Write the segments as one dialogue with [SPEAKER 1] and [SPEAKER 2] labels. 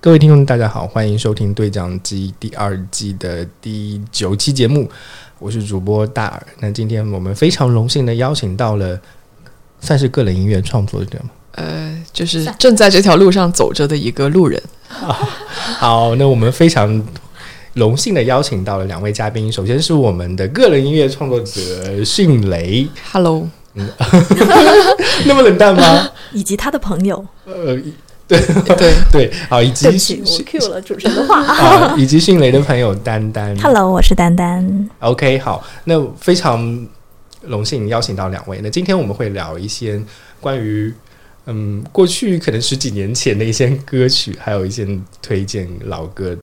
[SPEAKER 1] 各位听众，大家好，欢迎收听《对讲机》第二季的第九期节目，我是主播大耳。那今天我们非常荣幸的邀请到了，算是个人音乐创作者吗？
[SPEAKER 2] 呃，就是正在这条路上走着的一个路人。
[SPEAKER 1] 好，那我们非常荣幸的邀请到了两位嘉宾，首先是我们的个人音乐创作者迅雷
[SPEAKER 2] ，Hello，
[SPEAKER 1] 那么冷淡吗？
[SPEAKER 3] 以及他的朋友。
[SPEAKER 1] 呃，
[SPEAKER 2] 对，
[SPEAKER 1] 对对，好，以及
[SPEAKER 3] 我 Q 了主持人的话。
[SPEAKER 1] 啊，以及迅雷的朋友丹丹。
[SPEAKER 3] Hello，我是丹丹。
[SPEAKER 1] OK，好，那非常荣幸邀请到两位。那今天我们会聊一些关于嗯过去可能十几年前的一些歌曲，还有一些推荐老歌。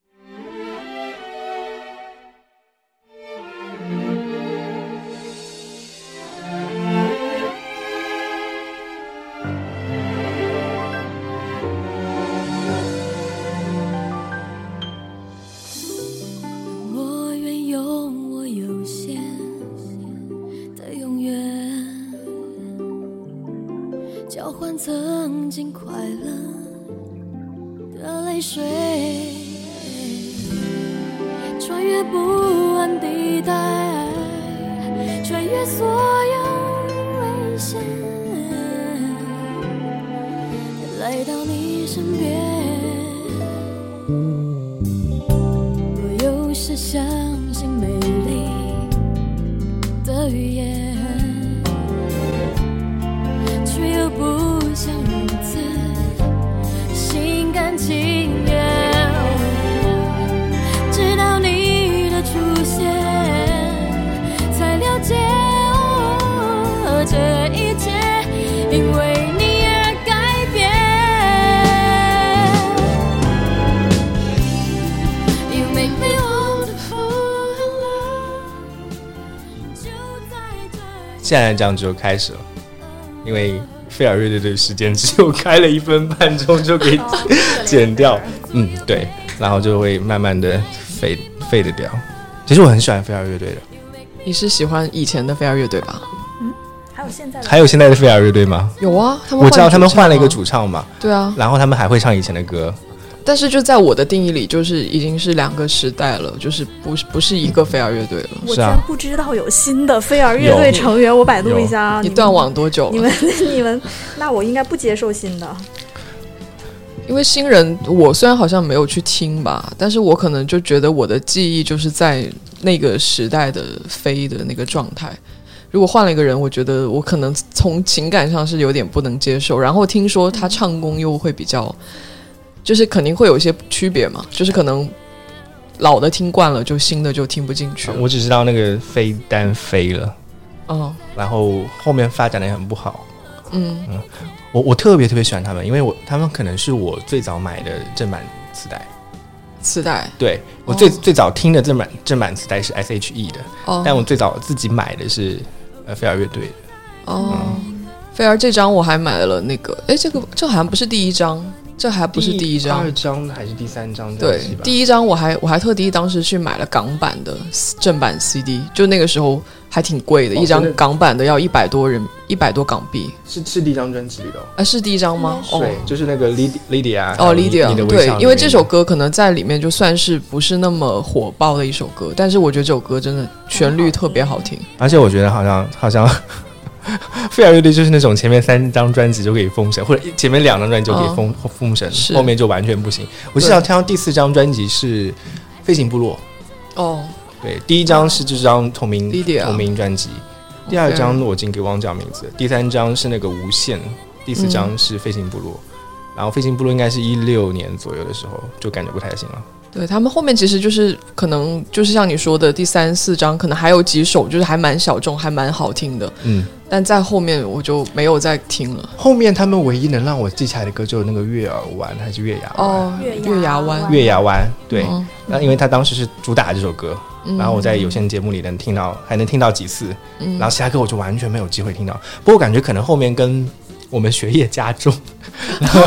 [SPEAKER 4] 现在这
[SPEAKER 1] 样就开始了，因为菲尔乐队的时间只有开了一分半钟就可以 剪掉，嗯，对，然后就会慢慢的废废的掉。其实我很喜欢菲尔乐队的，
[SPEAKER 2] 你是喜欢以前的飞儿乐队吧？
[SPEAKER 3] 嗯还有现在的
[SPEAKER 1] 还有现在的菲尔乐队吗？
[SPEAKER 2] 有啊，他们
[SPEAKER 1] 我知道他们换了一个
[SPEAKER 2] 啊，
[SPEAKER 1] 主唱嘛，
[SPEAKER 2] 对啊，
[SPEAKER 1] 然后他们还会唱以前的歌。
[SPEAKER 2] 但是就在我的定义里，就是已经是两个时代了，就是不是不是一个飞儿乐队了。
[SPEAKER 3] 我
[SPEAKER 1] 是啊
[SPEAKER 3] 竟然不知道有新的飞儿乐队成员，我百度一下啊。
[SPEAKER 2] 你断网多久了？
[SPEAKER 3] 你们你们，那我应该不接受新的。
[SPEAKER 2] 因为新人，我虽然好像没有去听吧，但是我可能就觉得我的记忆就是在那个时代的飞的那个状态。如果换了一个人，我觉得我可能从情感上是有点不能接受。然后听说他唱功又会比较，就是肯定会有一些区别嘛，就是可能老的听惯了，就新的就听不进去了。
[SPEAKER 1] 我只知道那个飞单飞了，
[SPEAKER 2] 嗯
[SPEAKER 1] 然后后面发展的也很不好。
[SPEAKER 2] 嗯，
[SPEAKER 1] 我我特别特别喜欢他们，因为我他们可能是我最早买的正版磁带。
[SPEAKER 2] 磁带。
[SPEAKER 1] 对我最、
[SPEAKER 2] 哦。
[SPEAKER 1] 最早听的正版正版磁带是 S.H.E 的，
[SPEAKER 2] 哦，
[SPEAKER 1] 但我最早自己买的是呃飞儿乐队的。
[SPEAKER 2] 哦，飞儿这张我还买了那个，哎，这个这好像不是第一张，这还不是第一张第
[SPEAKER 1] 二，张还是第三张专
[SPEAKER 2] 对
[SPEAKER 1] 辑吧？，
[SPEAKER 2] 第一张我还我还特地当时去买了港版的正版 CD，就那个时候还挺贵的，
[SPEAKER 1] 哦
[SPEAKER 2] 一张港版的要一百多人一百多港币，
[SPEAKER 1] 是是第一张专辑里的、哦。
[SPEAKER 2] 啊，是第一张吗？哦
[SPEAKER 1] 对，就是那个 Lyd Lydia
[SPEAKER 2] 哦
[SPEAKER 1] 还有你
[SPEAKER 2] ，Lydia，
[SPEAKER 1] 的
[SPEAKER 2] 对，因为这首歌可能在里面就算是不是那么火爆的一首歌，但是我觉得这首歌真的旋律特别好听。
[SPEAKER 1] 而且我觉得好像好像菲尔乐队就是那种前面三张专辑就可以封神，或者前面两张专辑就可以封、封神，后面就完全不行。我至少听到第四张专辑是《飞行部落》，
[SPEAKER 2] 哦，
[SPEAKER 1] 对，第一张是这张同名同名专辑，第二张我已经给忘记名字，第三张是那个无限，第四张是飞行部落。然后飞行部落应该是一六年左右的时候，就感觉不太行了。
[SPEAKER 2] 对他们后面其实就是可能就是像你说的第三四章，可能还有几首就是还蛮小众，还蛮好听的，
[SPEAKER 1] 嗯，
[SPEAKER 2] 但在后面我就没有再听了。
[SPEAKER 1] 后面他们唯一能让我记起来的歌就是那个月儿湾还是月牙湾？
[SPEAKER 2] 哦，
[SPEAKER 3] 月牙
[SPEAKER 2] 月牙湾，
[SPEAKER 1] 月牙湾，对。
[SPEAKER 2] 嗯
[SPEAKER 1] 那因为他当时是主打这首歌，
[SPEAKER 2] 嗯
[SPEAKER 1] 然后我在有线节目里能听到，还能听到几次，
[SPEAKER 2] 嗯
[SPEAKER 1] 然后其他歌我就完全没有机会听到。不过我感觉可能后面跟我们学业加重，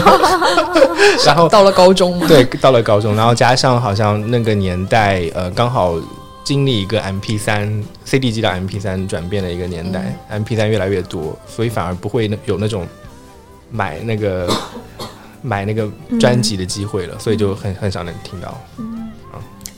[SPEAKER 1] 然后
[SPEAKER 2] 到了高中，
[SPEAKER 1] 对到了高中，然后加上好像那个年代呃刚好经历一个 MP 三 CD 机到 MP 三转变的一个年代、m p 三越来越多，所以反而不会有那种买那个 买那个专辑的机会了，所以就很很少能听到。嗯。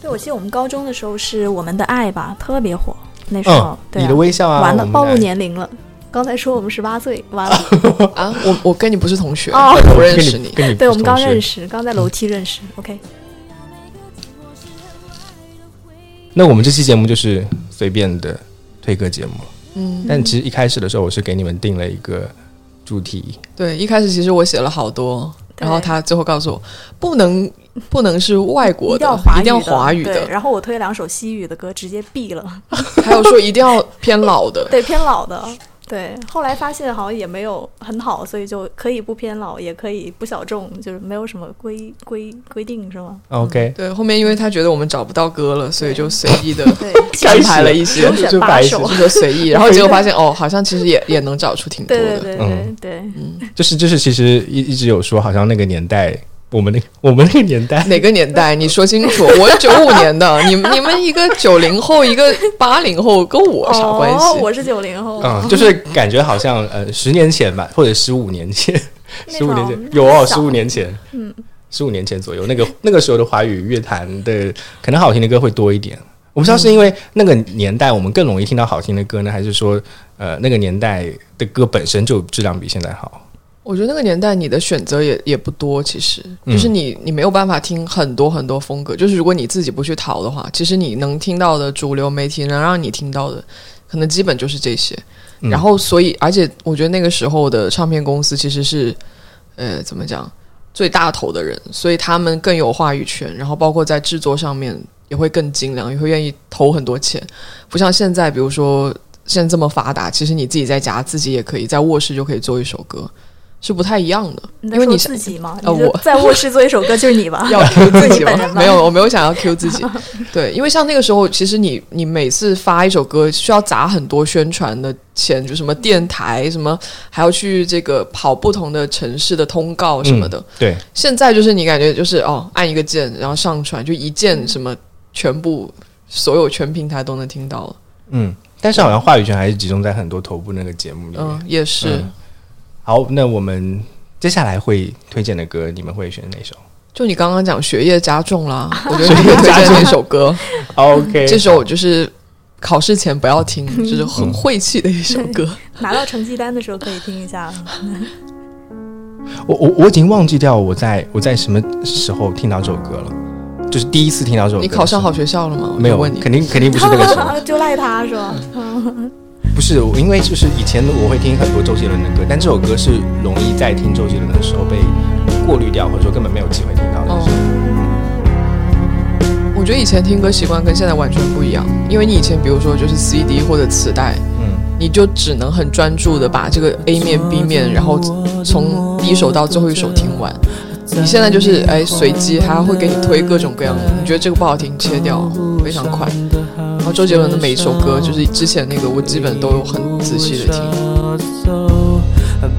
[SPEAKER 3] 对，我记得我们高中的时候是《我们的爱》吧，特别火。那时候，
[SPEAKER 1] 嗯，
[SPEAKER 3] 对、啊、
[SPEAKER 1] 你的微笑啊，
[SPEAKER 3] 完了，暴露年龄了。刚才说我们十八岁，完了。
[SPEAKER 2] 啊，我我跟你不是同学，
[SPEAKER 3] 哦
[SPEAKER 2] 我不认识你。
[SPEAKER 3] 对，我们刚认
[SPEAKER 1] 识。
[SPEAKER 3] 刚在楼梯认识。OK，
[SPEAKER 1] 那我们这期节目就是随便的推歌节目，
[SPEAKER 2] 嗯，
[SPEAKER 1] 但其实一开始的时候，我是给你们定了一个主题，
[SPEAKER 2] 对，一开始其实我写了好多，然后他最后告诉我，不能不能是外国的，
[SPEAKER 3] 一定要华语
[SPEAKER 2] 一定要华语
[SPEAKER 3] 对
[SPEAKER 2] 的，
[SPEAKER 3] 然后我推两首西语的歌，直接毙了。
[SPEAKER 2] 还有说一定要偏老的。
[SPEAKER 3] 对，偏老的。对，后来发现好像也没有很好，所以就可以不偏老，也可以不小众，就是没有什么规规规定，是吗
[SPEAKER 1] ？OK，
[SPEAKER 2] 对，后面因为他觉得我们找不到歌了，所以就随意的
[SPEAKER 3] 对，
[SPEAKER 2] 安排了一些
[SPEAKER 1] 就白
[SPEAKER 3] 首。
[SPEAKER 2] 就随意，然后结果发现哦，好像其实也也能找出挺多的。
[SPEAKER 3] 对对对。对
[SPEAKER 1] 嗯。
[SPEAKER 3] 对，
[SPEAKER 1] 就是就是，其实一一直有说，好像那个年代，我们那个我们那个年代，
[SPEAKER 2] 哪个年代？你说清楚。我是九五年的，你们你们一个九零后，一个八零后，跟我啥关系？
[SPEAKER 3] 哦，我是九零后。
[SPEAKER 1] 嗯，就是感觉好像呃十年前吧，或者十五年前，十五年前有哦，十五年前，
[SPEAKER 3] 嗯，
[SPEAKER 1] 十五年前左右，那个那个时候的华语乐坛的可能好听的歌会多一点。我不知道是因为那个年代我们更容易听到好听的歌呢，还是说呃那个年代的歌本身就质量比现在好？
[SPEAKER 2] 我觉得那个年代你的选择也也不多，其实。
[SPEAKER 1] 嗯。
[SPEAKER 2] 就是你你没有办法听很多很多风格，就是如果你自己不去淘的话，其实你能听到的主流媒体能让你听到的，可能基本就是这些。
[SPEAKER 1] 嗯。
[SPEAKER 2] 然后所以，而且我觉得那个时候的唱片公司其实是，呃，怎么讲，最大头的人，所以他们更有话语权，然后包括在制作上面也会更精良，也会愿意投很多钱，不像现在，比如说现在这么发达，其实你自己在家自己也可以在卧室就可以做一首歌，是不太一样的，因为你
[SPEAKER 3] 自己吗？
[SPEAKER 2] 呃我
[SPEAKER 3] 在卧室做一首歌 就是你吧？
[SPEAKER 2] 要 Q 自己吗没有，我没有想要 Q 自己。对，因为像那个时候，其实你你每次发一首歌需要砸很多宣传的钱，就什么电台什么，还要去这个跑不同的城市的通告什么的。
[SPEAKER 1] 嗯对，
[SPEAKER 2] 现在就是你感觉就是哦，按一个键然后上传，就一键什么全部所有全平台都能听到了。
[SPEAKER 1] 嗯，但是好像话语权还是集中在很多头部那个节目里面。
[SPEAKER 2] 嗯，也是。
[SPEAKER 1] 嗯好，那我们接下来会推荐的歌，你们会选哪首
[SPEAKER 2] 就你刚刚讲学业加重啦，我觉得你可以推荐那首歌。
[SPEAKER 1] OK，
[SPEAKER 2] 这首就是考试前不要听，就是很晦气的一首歌。
[SPEAKER 3] 拿到成绩单的时候可以听一下。
[SPEAKER 1] 我我我已经忘记掉我在我在什么时候听到这首歌了，就是第一次听到这首歌。
[SPEAKER 2] 你考上好学校了吗？
[SPEAKER 1] 没有？
[SPEAKER 2] 问你。
[SPEAKER 1] 肯定肯定不是那个时候，
[SPEAKER 3] 就赖他是吧？
[SPEAKER 1] 不是因为就是以前我会听很多周杰伦的歌，但这首歌是容易在听周杰伦的时候被过滤掉，或者说根本没有机会听到的。
[SPEAKER 2] 哦，我觉得以前听歌习惯跟现在完全不一样，因为你以前比如说就是 CD 或者磁带，
[SPEAKER 1] 嗯，
[SPEAKER 2] 你就只能很专注的把这个 A 面 B 面，然后从第一首到最后一首听完。你现在就是哎随机，他会给你推各种各样的，你觉得这个不好听切掉，非常快。周杰伦的每一首歌，就是之前那个我基本都有很仔细的听。
[SPEAKER 5] 走，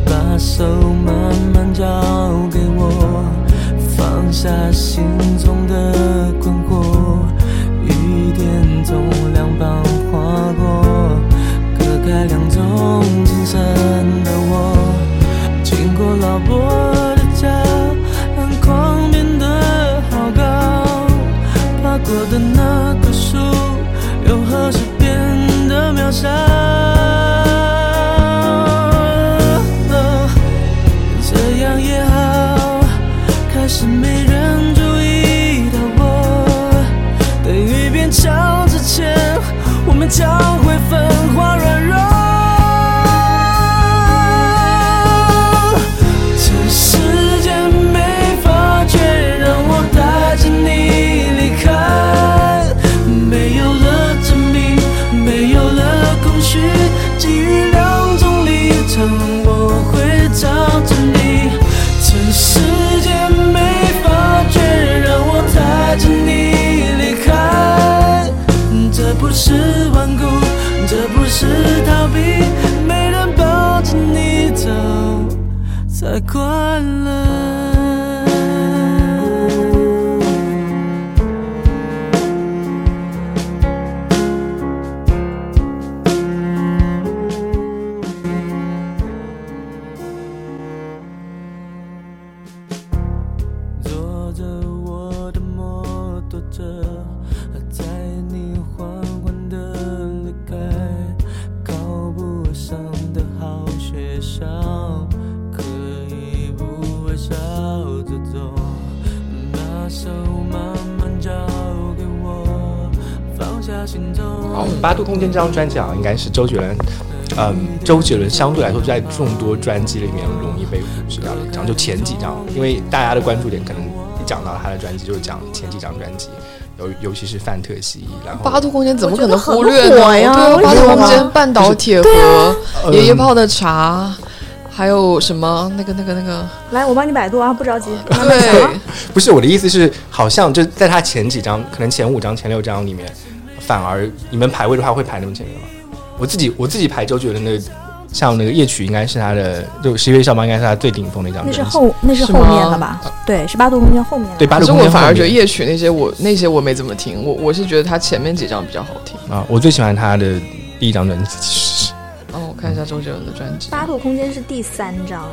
[SPEAKER 5] 把手慢慢交给我，放下心中的困惑，雨点从两旁划过，隔开两种精神的我，经过老伯的家，篮筐变得好高，爬过的那棵树，又何时变得渺小？这样也好，开始没人注意到我。等雨变强之前，我们将会分化软弱。
[SPEAKER 1] 八度空间》这张专辑好像应该是周杰伦，嗯，周杰伦相对来说在众多专辑里面容易被忽视掉的一张，就前几张，因为大家的关注点可能一讲到他的专辑就是讲前几张专辑，尤尤其是《范特西》，然后
[SPEAKER 2] 八度空间怎么可能忽略呢？
[SPEAKER 3] 呀
[SPEAKER 2] 对八度空间、半岛铁盒、
[SPEAKER 1] 嗯
[SPEAKER 2] 爷爷泡的茶，还有什么那个那个那个，
[SPEAKER 3] 来，我帮你百度啊，不着急，
[SPEAKER 2] 对
[SPEAKER 3] 啊。
[SPEAKER 1] 不是我的意思是，好像就在他前几张，可能前五张、前六张里面，反而你们排位的话会排那么前面吗？我自己我自己排周杰伦的，像那个夜曲应该是他的，就十一月上班应该是他最顶峰的一张
[SPEAKER 3] 那
[SPEAKER 1] 专辑。
[SPEAKER 3] 是后那是
[SPEAKER 2] 是
[SPEAKER 3] 后面
[SPEAKER 2] 吗
[SPEAKER 3] 的吧？对，是八度空间后面的。
[SPEAKER 1] 对八度空间后
[SPEAKER 2] 我反而觉得夜曲那些我那些我没怎么听，我我是觉得他前面几张比较好听。
[SPEAKER 1] 啊，我最喜欢他的第一张专辑，其实是
[SPEAKER 2] 哦，我看一下周杰伦的专辑。
[SPEAKER 3] 八度空间是第三张，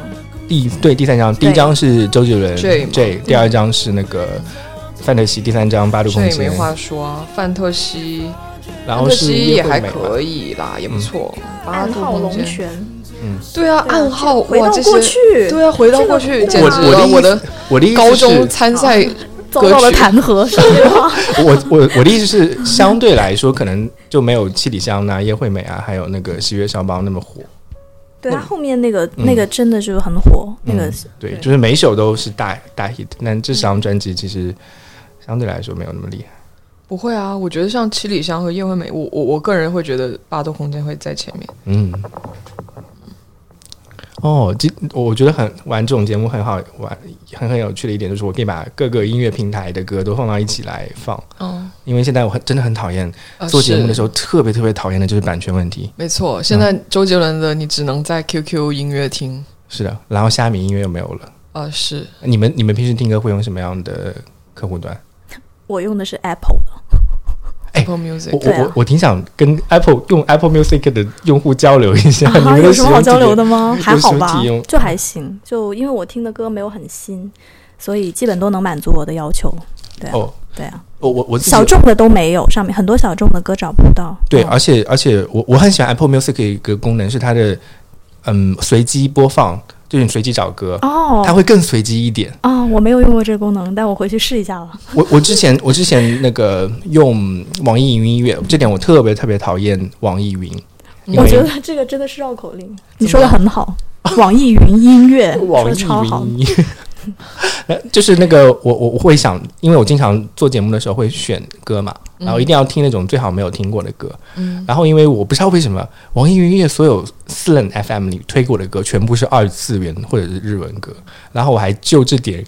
[SPEAKER 1] 第对第三张，第一张是周杰伦
[SPEAKER 2] J，
[SPEAKER 1] 第二张是那个范特西，第三张八度空间，
[SPEAKER 2] 这也没话说啊，范特西，
[SPEAKER 1] 然后是
[SPEAKER 2] 范特西也还。可以啦，也不错。八
[SPEAKER 3] 暗号
[SPEAKER 2] 度空间，
[SPEAKER 3] 龙泉，
[SPEAKER 2] 对啊，
[SPEAKER 3] 对啊
[SPEAKER 2] 暗号
[SPEAKER 3] 回到
[SPEAKER 2] 哇，这
[SPEAKER 3] 过
[SPEAKER 2] 些
[SPEAKER 3] 去，
[SPEAKER 2] 对啊，回到过去，
[SPEAKER 3] 我
[SPEAKER 2] 简直
[SPEAKER 1] 我的
[SPEAKER 2] 我的
[SPEAKER 1] 我的意思是
[SPEAKER 2] 高中参赛
[SPEAKER 3] 遭到了弹劾，是吗？
[SPEAKER 1] 我我我的意思是，相对来说，可能就没有七里香啊、叶惠美啊，还有那个西月肖邦那么火。
[SPEAKER 3] 对他后面那个
[SPEAKER 1] 嗯
[SPEAKER 3] 那个真的是很火，那个
[SPEAKER 1] 嗯对，就是每一首都是大大 hit，但这张专辑其实相对来说没有那么厉害。
[SPEAKER 2] 不会啊，我觉得像七里香和叶惠美，我我我个人会觉得八度空间会在前面。
[SPEAKER 1] 嗯。哦，这我觉得很玩这种节目很好玩，很很有趣的一点就是，我可以把各个音乐平台的歌都放到一起来放。
[SPEAKER 2] 嗯，
[SPEAKER 1] 因为现在我很真的很讨厌
[SPEAKER 2] 呃
[SPEAKER 1] 做节目的时
[SPEAKER 2] 候，
[SPEAKER 1] 候，特别特别讨厌的就是版权问题。
[SPEAKER 2] 没错，现在周杰伦的你只能在 QQ 音乐听。
[SPEAKER 1] 是的，然后虾米音乐又没有了。
[SPEAKER 2] 啊，是
[SPEAKER 1] 你们你们平时听歌会用什么样的客户端？
[SPEAKER 3] 我用的是 Apple 的，
[SPEAKER 1] 哎
[SPEAKER 2] Apple
[SPEAKER 1] 我
[SPEAKER 2] Music，
[SPEAKER 1] 我
[SPEAKER 3] 啊
[SPEAKER 1] 我我挺想跟 Apple 用 Apple Music 的用户交流一下，你
[SPEAKER 3] 啊，
[SPEAKER 1] 们
[SPEAKER 3] 有什么好交流的吗？还好吧就还行。就因为我听的歌没有很新，所以基本都能满足我的要求。对啊，
[SPEAKER 1] 哦，
[SPEAKER 3] 对啊，
[SPEAKER 1] 我我我自己
[SPEAKER 3] 小众的都没有，上面很多小众的歌找不到。
[SPEAKER 1] 对，
[SPEAKER 3] 嗯
[SPEAKER 1] 而且而且我我很喜欢 Apple Music 的一个功能是它的嗯随机播放，就是你随机找歌，
[SPEAKER 3] 哦
[SPEAKER 1] 它会更随机一点。
[SPEAKER 3] 啊，我没有用过这个功能，但我回去试一下了。
[SPEAKER 1] 我我之前我之前那个用网易云音乐，这点我特别特别讨厌网易云，
[SPEAKER 3] 我觉得这个真的是绕口令，你说的很好。网易云音乐
[SPEAKER 1] 网
[SPEAKER 3] 超好，
[SPEAKER 1] 云音乐。呃 就是那个我我我会想，因为我经常做节目的时候会选歌嘛，然后一定要听那种最好没有听过的歌。
[SPEAKER 2] 嗯，
[SPEAKER 1] 然后因为我不知道为什么网易云音乐所有私人 FM 里推给我的歌全部是二次元或者是日文歌，然后我还就这点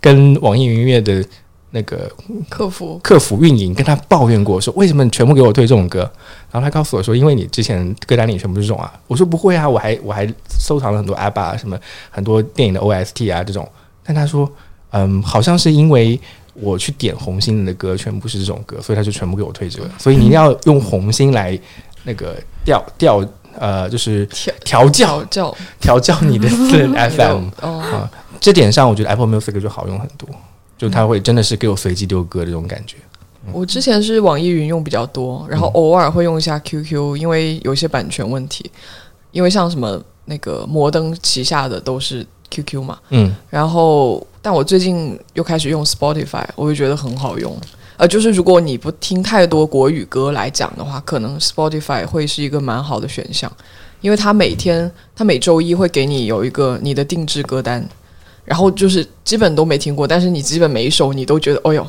[SPEAKER 1] 跟网易云音乐的那个
[SPEAKER 2] 客服
[SPEAKER 1] 客服运营跟他抱怨过，说为什么你全部给我推这种歌？然后他告诉我说，因为你之前歌单里全部是这种啊。我说不会啊，我还我还收藏了很多 ABBA 啊什么很多电影的 OST 啊这种。但他说，嗯，好像是因为我去点红心的歌全部是这种歌，所以他就全部给我推这个。所以你一定要用红心来那个调调呃，就是
[SPEAKER 2] 调
[SPEAKER 1] 调教
[SPEAKER 2] 调教
[SPEAKER 1] 调教你的私人 FM。
[SPEAKER 2] 哦，
[SPEAKER 1] 啊，这点上我觉得 Apple Music 就好用很多，就它会真的是给我随机丢歌的这种感觉。
[SPEAKER 2] 我之前是网易云用比较多，然后偶尔会用一下 QQ，因为有一些版权问题，因为像什么那个摩登旗下的都是 QQ 嘛，
[SPEAKER 1] 嗯，
[SPEAKER 2] 然后但我最近又开始用 Spotify，我就觉得很好用。呃，就是如果你不听太多国语歌来讲的话，可能 Spotify 会是一个蛮好的选项，因为它每天它每周一会给你有一个你的定制歌单，然后就是基本都没听过，但是你基本每一首你都觉得，哦哟，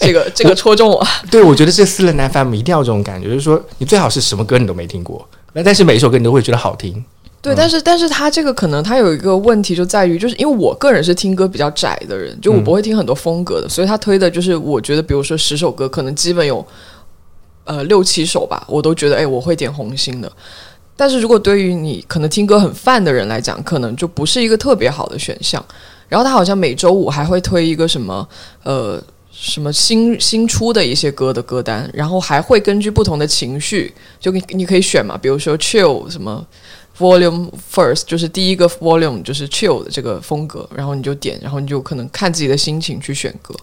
[SPEAKER 2] 这个、这个戳中我。
[SPEAKER 1] 对，我觉得这私人 FM 一定要这种感觉，就是说你最好是什么歌你都没听过，那但是每一首歌你都会觉得好听。
[SPEAKER 2] 对，但是但是他这个可能他有一个问题就在于，就是因为我个人是听歌比较窄的人，就我不会听很多风格的，所以他推的就是我觉得，比如说十首歌，可能基本有呃六七首吧，我都觉得哎我会点红心的。但是如果对于你可能听歌很泛的人来讲，可能就不是一个特别好的选项。然后他好像每周五还会推一个什么呃什么新新出的一些歌的歌单，然后还会根据不同的情绪，就你你可以选嘛，比如说 chill 什么 volume first，就是第一个 volume 就是 chill 的这个风格，然后你就点，然后你就可能看自己的心情去选歌，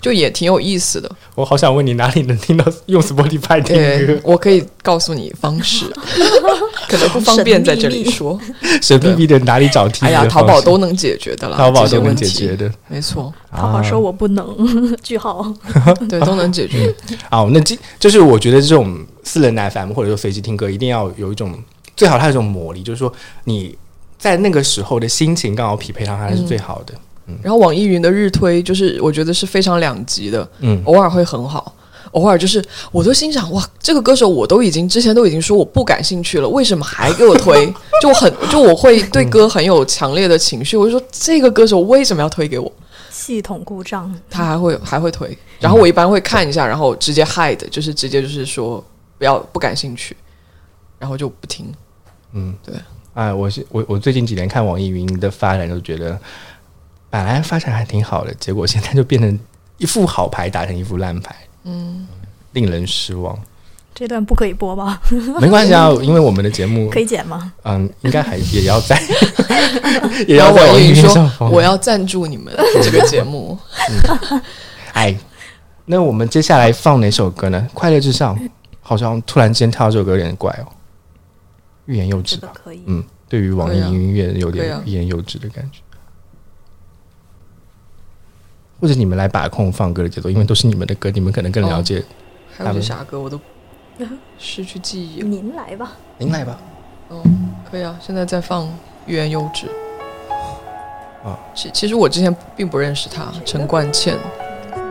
[SPEAKER 2] 就也挺有意思的。
[SPEAKER 1] 我好想问你哪里能听到用 Spotify 听
[SPEAKER 2] 对
[SPEAKER 1] 歌？，
[SPEAKER 2] 我可以告诉你方式，可能不方便在这里说。
[SPEAKER 1] 神秘 秘的哪里找听
[SPEAKER 2] 哎呀？淘宝都能解决的啦，
[SPEAKER 1] 淘宝都能解决的。
[SPEAKER 2] 没错，
[SPEAKER 3] 淘宝说我不能，句号。
[SPEAKER 2] 对，都能解决。
[SPEAKER 1] 好，那这就是我觉得这种私人 FM 或者说随机听歌，一定要有一种最好它有一种魔力，就是说你在那个时候的心情刚好匹配上，它是最好的。
[SPEAKER 2] 然后网易云的日推就是我觉得是非常两极的，
[SPEAKER 1] 嗯
[SPEAKER 2] 偶尔会很好，偶尔就是我都心想哇，这个歌手我都已经之前都已经说我不感兴趣了，为什么还给我推？就我很就我会对歌很有强烈的情绪，我就说这个歌手为什么要推给我？
[SPEAKER 3] 系统故障，
[SPEAKER 2] 他还会还会推，然后我一般会看一下，然后直接 hide，就是直接就是说不要不感兴趣，然后就不听。
[SPEAKER 1] 嗯，
[SPEAKER 2] 对。
[SPEAKER 1] 哎，我是我我最近几年看网易云的发展，就觉得本来发展还挺好的，结果现在就变成一副好牌打成一副烂牌，嗯，令人失望。
[SPEAKER 3] 这段不可以播吧？
[SPEAKER 1] 没关系啊，因为我们的节目
[SPEAKER 3] 可以剪吗？
[SPEAKER 1] 嗯，应该还也要在，也要在 网易
[SPEAKER 2] 云。说我要赞助你们这个节目，嗯
[SPEAKER 1] 哎，那我们接下来放哪首歌呢？《快乐至上》好像突然间跳到这首歌有点怪哦，欲言又止吧？
[SPEAKER 3] 可以。
[SPEAKER 1] 嗯，对于网易云音乐有点欲言又止的感觉。或者你们来把控放歌的节奏，因为都是你们的歌，你们可能更了解。
[SPEAKER 2] 还有些啥歌我都 失去记忆了。
[SPEAKER 3] 您来吧，
[SPEAKER 1] 您来吧。
[SPEAKER 2] 哦，可以啊，现在在放《欲言又止》
[SPEAKER 1] 啊。
[SPEAKER 2] 其其实我之前并不认识他，陈冠茜，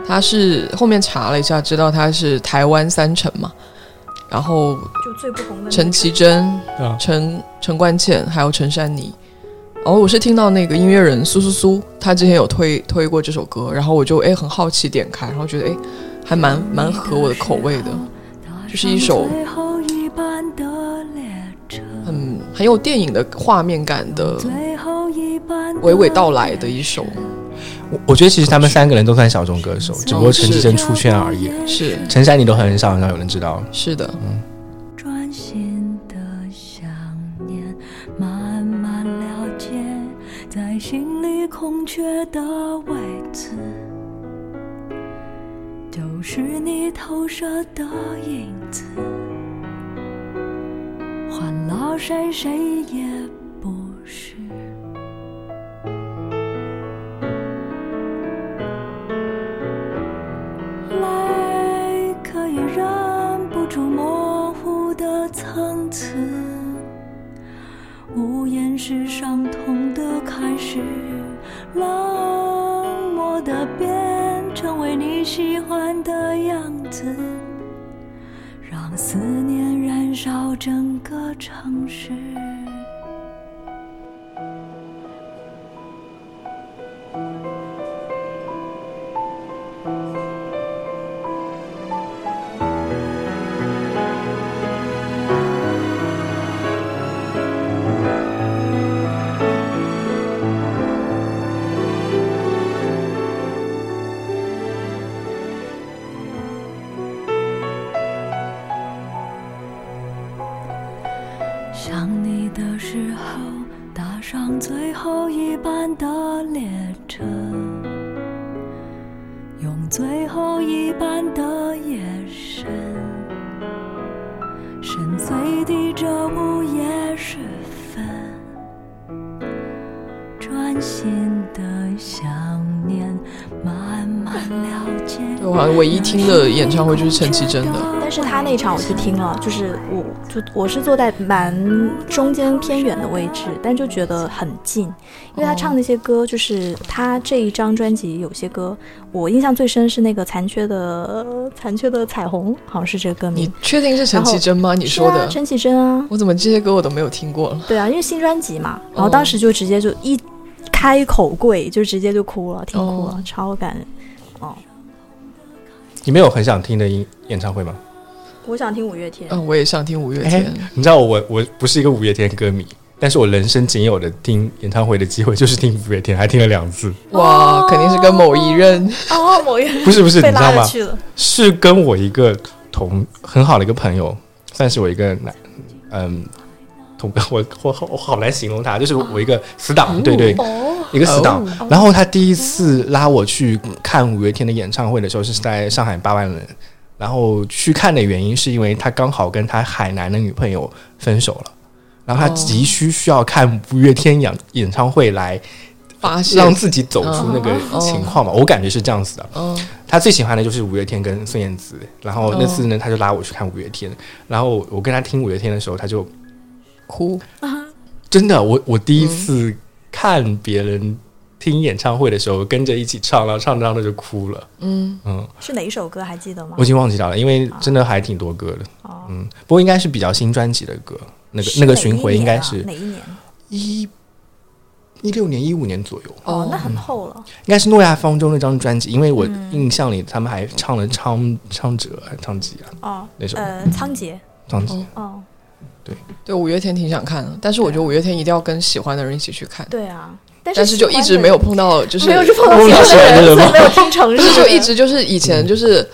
[SPEAKER 2] 他是后面查了一下，知道他是台湾三城嘛，然后
[SPEAKER 3] 就最不红的
[SPEAKER 2] 陈绮贞、
[SPEAKER 1] 啊，
[SPEAKER 2] 陈陈冠茜还有陈珊妮。然后我是听到那个音乐人苏苏苏，他之前有推推过这首歌，然后我就哎很好奇点开，然后觉得哎还蛮蛮合我的口味的，就是一首很很有电影的画面感的娓娓道来的一首，
[SPEAKER 1] 我我觉得其实他们三个人都算小众歌手，只不过陈绮贞出圈而已。
[SPEAKER 2] 是
[SPEAKER 1] 陈珊妮都很少很少有人知道。
[SPEAKER 2] 是的，
[SPEAKER 4] 专心的想念，慢慢了解，在心里空缺的位置，就是你投射的影子，换了谁谁也不是。泪可以忍不住模糊的层次，无言是伤痛的开始，冷漠的变成为你喜欢的样子，让思念燃烧整个城市。的列车，用最后一班的夜深，深邃的这午
[SPEAKER 2] 我好像唯一听的演唱会就是陈绮贞的，
[SPEAKER 3] 但是他那场我去听了，就是我就我是坐在蛮中间偏远的位置，但就觉得很近，因为他唱那些歌，就是他这一张专辑有些歌，我印象最深是那个残缺的 残缺的彩虹，好像是这个歌名你。
[SPEAKER 2] 确定是陈绮贞吗？你说的
[SPEAKER 3] 啊，陈绮贞啊，
[SPEAKER 2] 我怎么这些歌我都没有听过了？
[SPEAKER 3] 对啊，因为新专辑嘛，然后当时就直接就一开口跪，就直接就哭了，听哭了，
[SPEAKER 2] 哦
[SPEAKER 3] 超感人。哦，
[SPEAKER 1] 你们有很想听的音演唱会吗？
[SPEAKER 3] 我想听五月天，
[SPEAKER 2] 嗯，我也想听五月
[SPEAKER 1] 哎
[SPEAKER 2] 天。
[SPEAKER 1] 你知道我我不是一个五月天歌迷，但是我人生仅有的听演唱会的机会就是听五月天，还听了两次。
[SPEAKER 2] 哇，肯定是跟某一任
[SPEAKER 3] 哦，某一任
[SPEAKER 1] 不是不是，你知道吗？是跟我一个同很好的一个朋友，算是我一个男嗯同 我我我好难形容他，就是我一个死党，对对，一个死党。然后他第一次拉我去看五月天的演唱会的时候，是在上海八万人。然后去看的原因是因为他刚好跟他海南的女朋友分手了，然后他
[SPEAKER 2] 哦
[SPEAKER 1] 急需需要看五月天演演唱会来，让自己走出那个
[SPEAKER 2] 嗯
[SPEAKER 1] 情况嘛。我感觉是这样子的。
[SPEAKER 2] 嗯
[SPEAKER 1] 他最喜欢的就是五月天跟孙燕姿，然后那次呢，他就拉我去看五月天，然后我我跟他听五月天的时候，他就
[SPEAKER 2] 哭，
[SPEAKER 1] 真的，我我第一次看别人听演唱会的时候，跟着一起唱，然后唱着唱着就哭了。
[SPEAKER 2] 嗯，
[SPEAKER 1] 嗯，
[SPEAKER 3] 是哪一首歌还记得吗
[SPEAKER 1] 我已？经忘记掉了，因为真的还挺多歌的。
[SPEAKER 3] 哦，
[SPEAKER 1] 嗯，不过应该是比较新专辑的歌，那个
[SPEAKER 3] 是
[SPEAKER 1] 那个巡回应该是
[SPEAKER 3] 哪一年？
[SPEAKER 1] 一一六年、一五年左右，
[SPEAKER 3] 哦，那很厚了。
[SPEAKER 1] 应该是诺亚方舟那张专辑，因为我
[SPEAKER 3] 嗯
[SPEAKER 1] 印象里他们还唱了唱唱者还唱几啊
[SPEAKER 3] 哦，
[SPEAKER 1] 那首
[SPEAKER 3] 呃，仓颉。
[SPEAKER 1] 唱几。
[SPEAKER 3] 哦，
[SPEAKER 2] 对对，五月天挺想看的，但是我觉得五月天一定要跟喜欢的人一起去看，
[SPEAKER 3] 对啊，但
[SPEAKER 2] 但是就一直没有碰到，就是
[SPEAKER 3] 没有去碰到喜欢的人，没有听城市，
[SPEAKER 2] 就一直就是以前就是，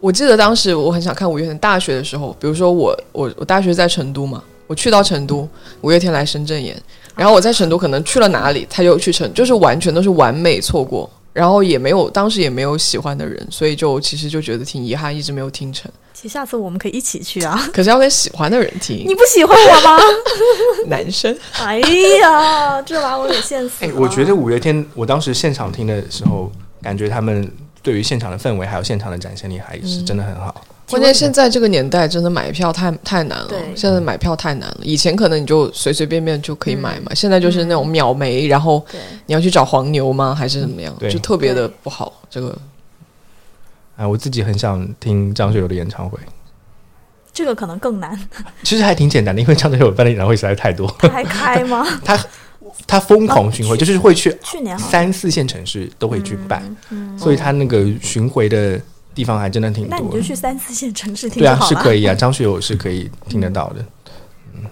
[SPEAKER 2] 我记得当时我很想看五月天。大学的时候，比如说我我我大学在成都嘛，我去到成都，五月天来深圳演，然后我在成都可能去了哪里，他就去成，就是完全都是完美错过，然后也没有当时也没有喜欢的人，所以就其实就觉得挺遗憾，一直没有听成。
[SPEAKER 3] 其实下次我们可以一起去啊！
[SPEAKER 2] 可是要跟喜欢的人听
[SPEAKER 3] 你，不喜欢我吗？
[SPEAKER 2] 男生
[SPEAKER 3] 哎呀，这把我给现死
[SPEAKER 1] 哎、
[SPEAKER 3] 了。
[SPEAKER 1] 我觉得五月天，我当时现场听的时候，感觉他们对于现场的氛围还有现场的展现力还是真的很好。
[SPEAKER 2] 关键现在这个年代真的买票太太难了，现在买票太难了。以前可能你就随随便便就可以买嘛，现在就是那种秒没，然后你要去找黄牛吗？还是怎么样？就特别的不好。这个
[SPEAKER 1] 啊，我自己很想听张学友的演唱会，
[SPEAKER 3] 这个可能更难，
[SPEAKER 1] 其实还挺简单的，因为张学友办的演唱会实在太多，
[SPEAKER 3] 他还开吗？
[SPEAKER 1] 他他疯狂巡回，就是会去
[SPEAKER 3] 去年好
[SPEAKER 1] 三四线城市都会去办，
[SPEAKER 3] 嗯，
[SPEAKER 1] 所以他那个巡回的地方还真的挺多
[SPEAKER 3] 那你。就去三四线城市听
[SPEAKER 1] 对啊。是可以啊，张学友是可以听得到的。嗯，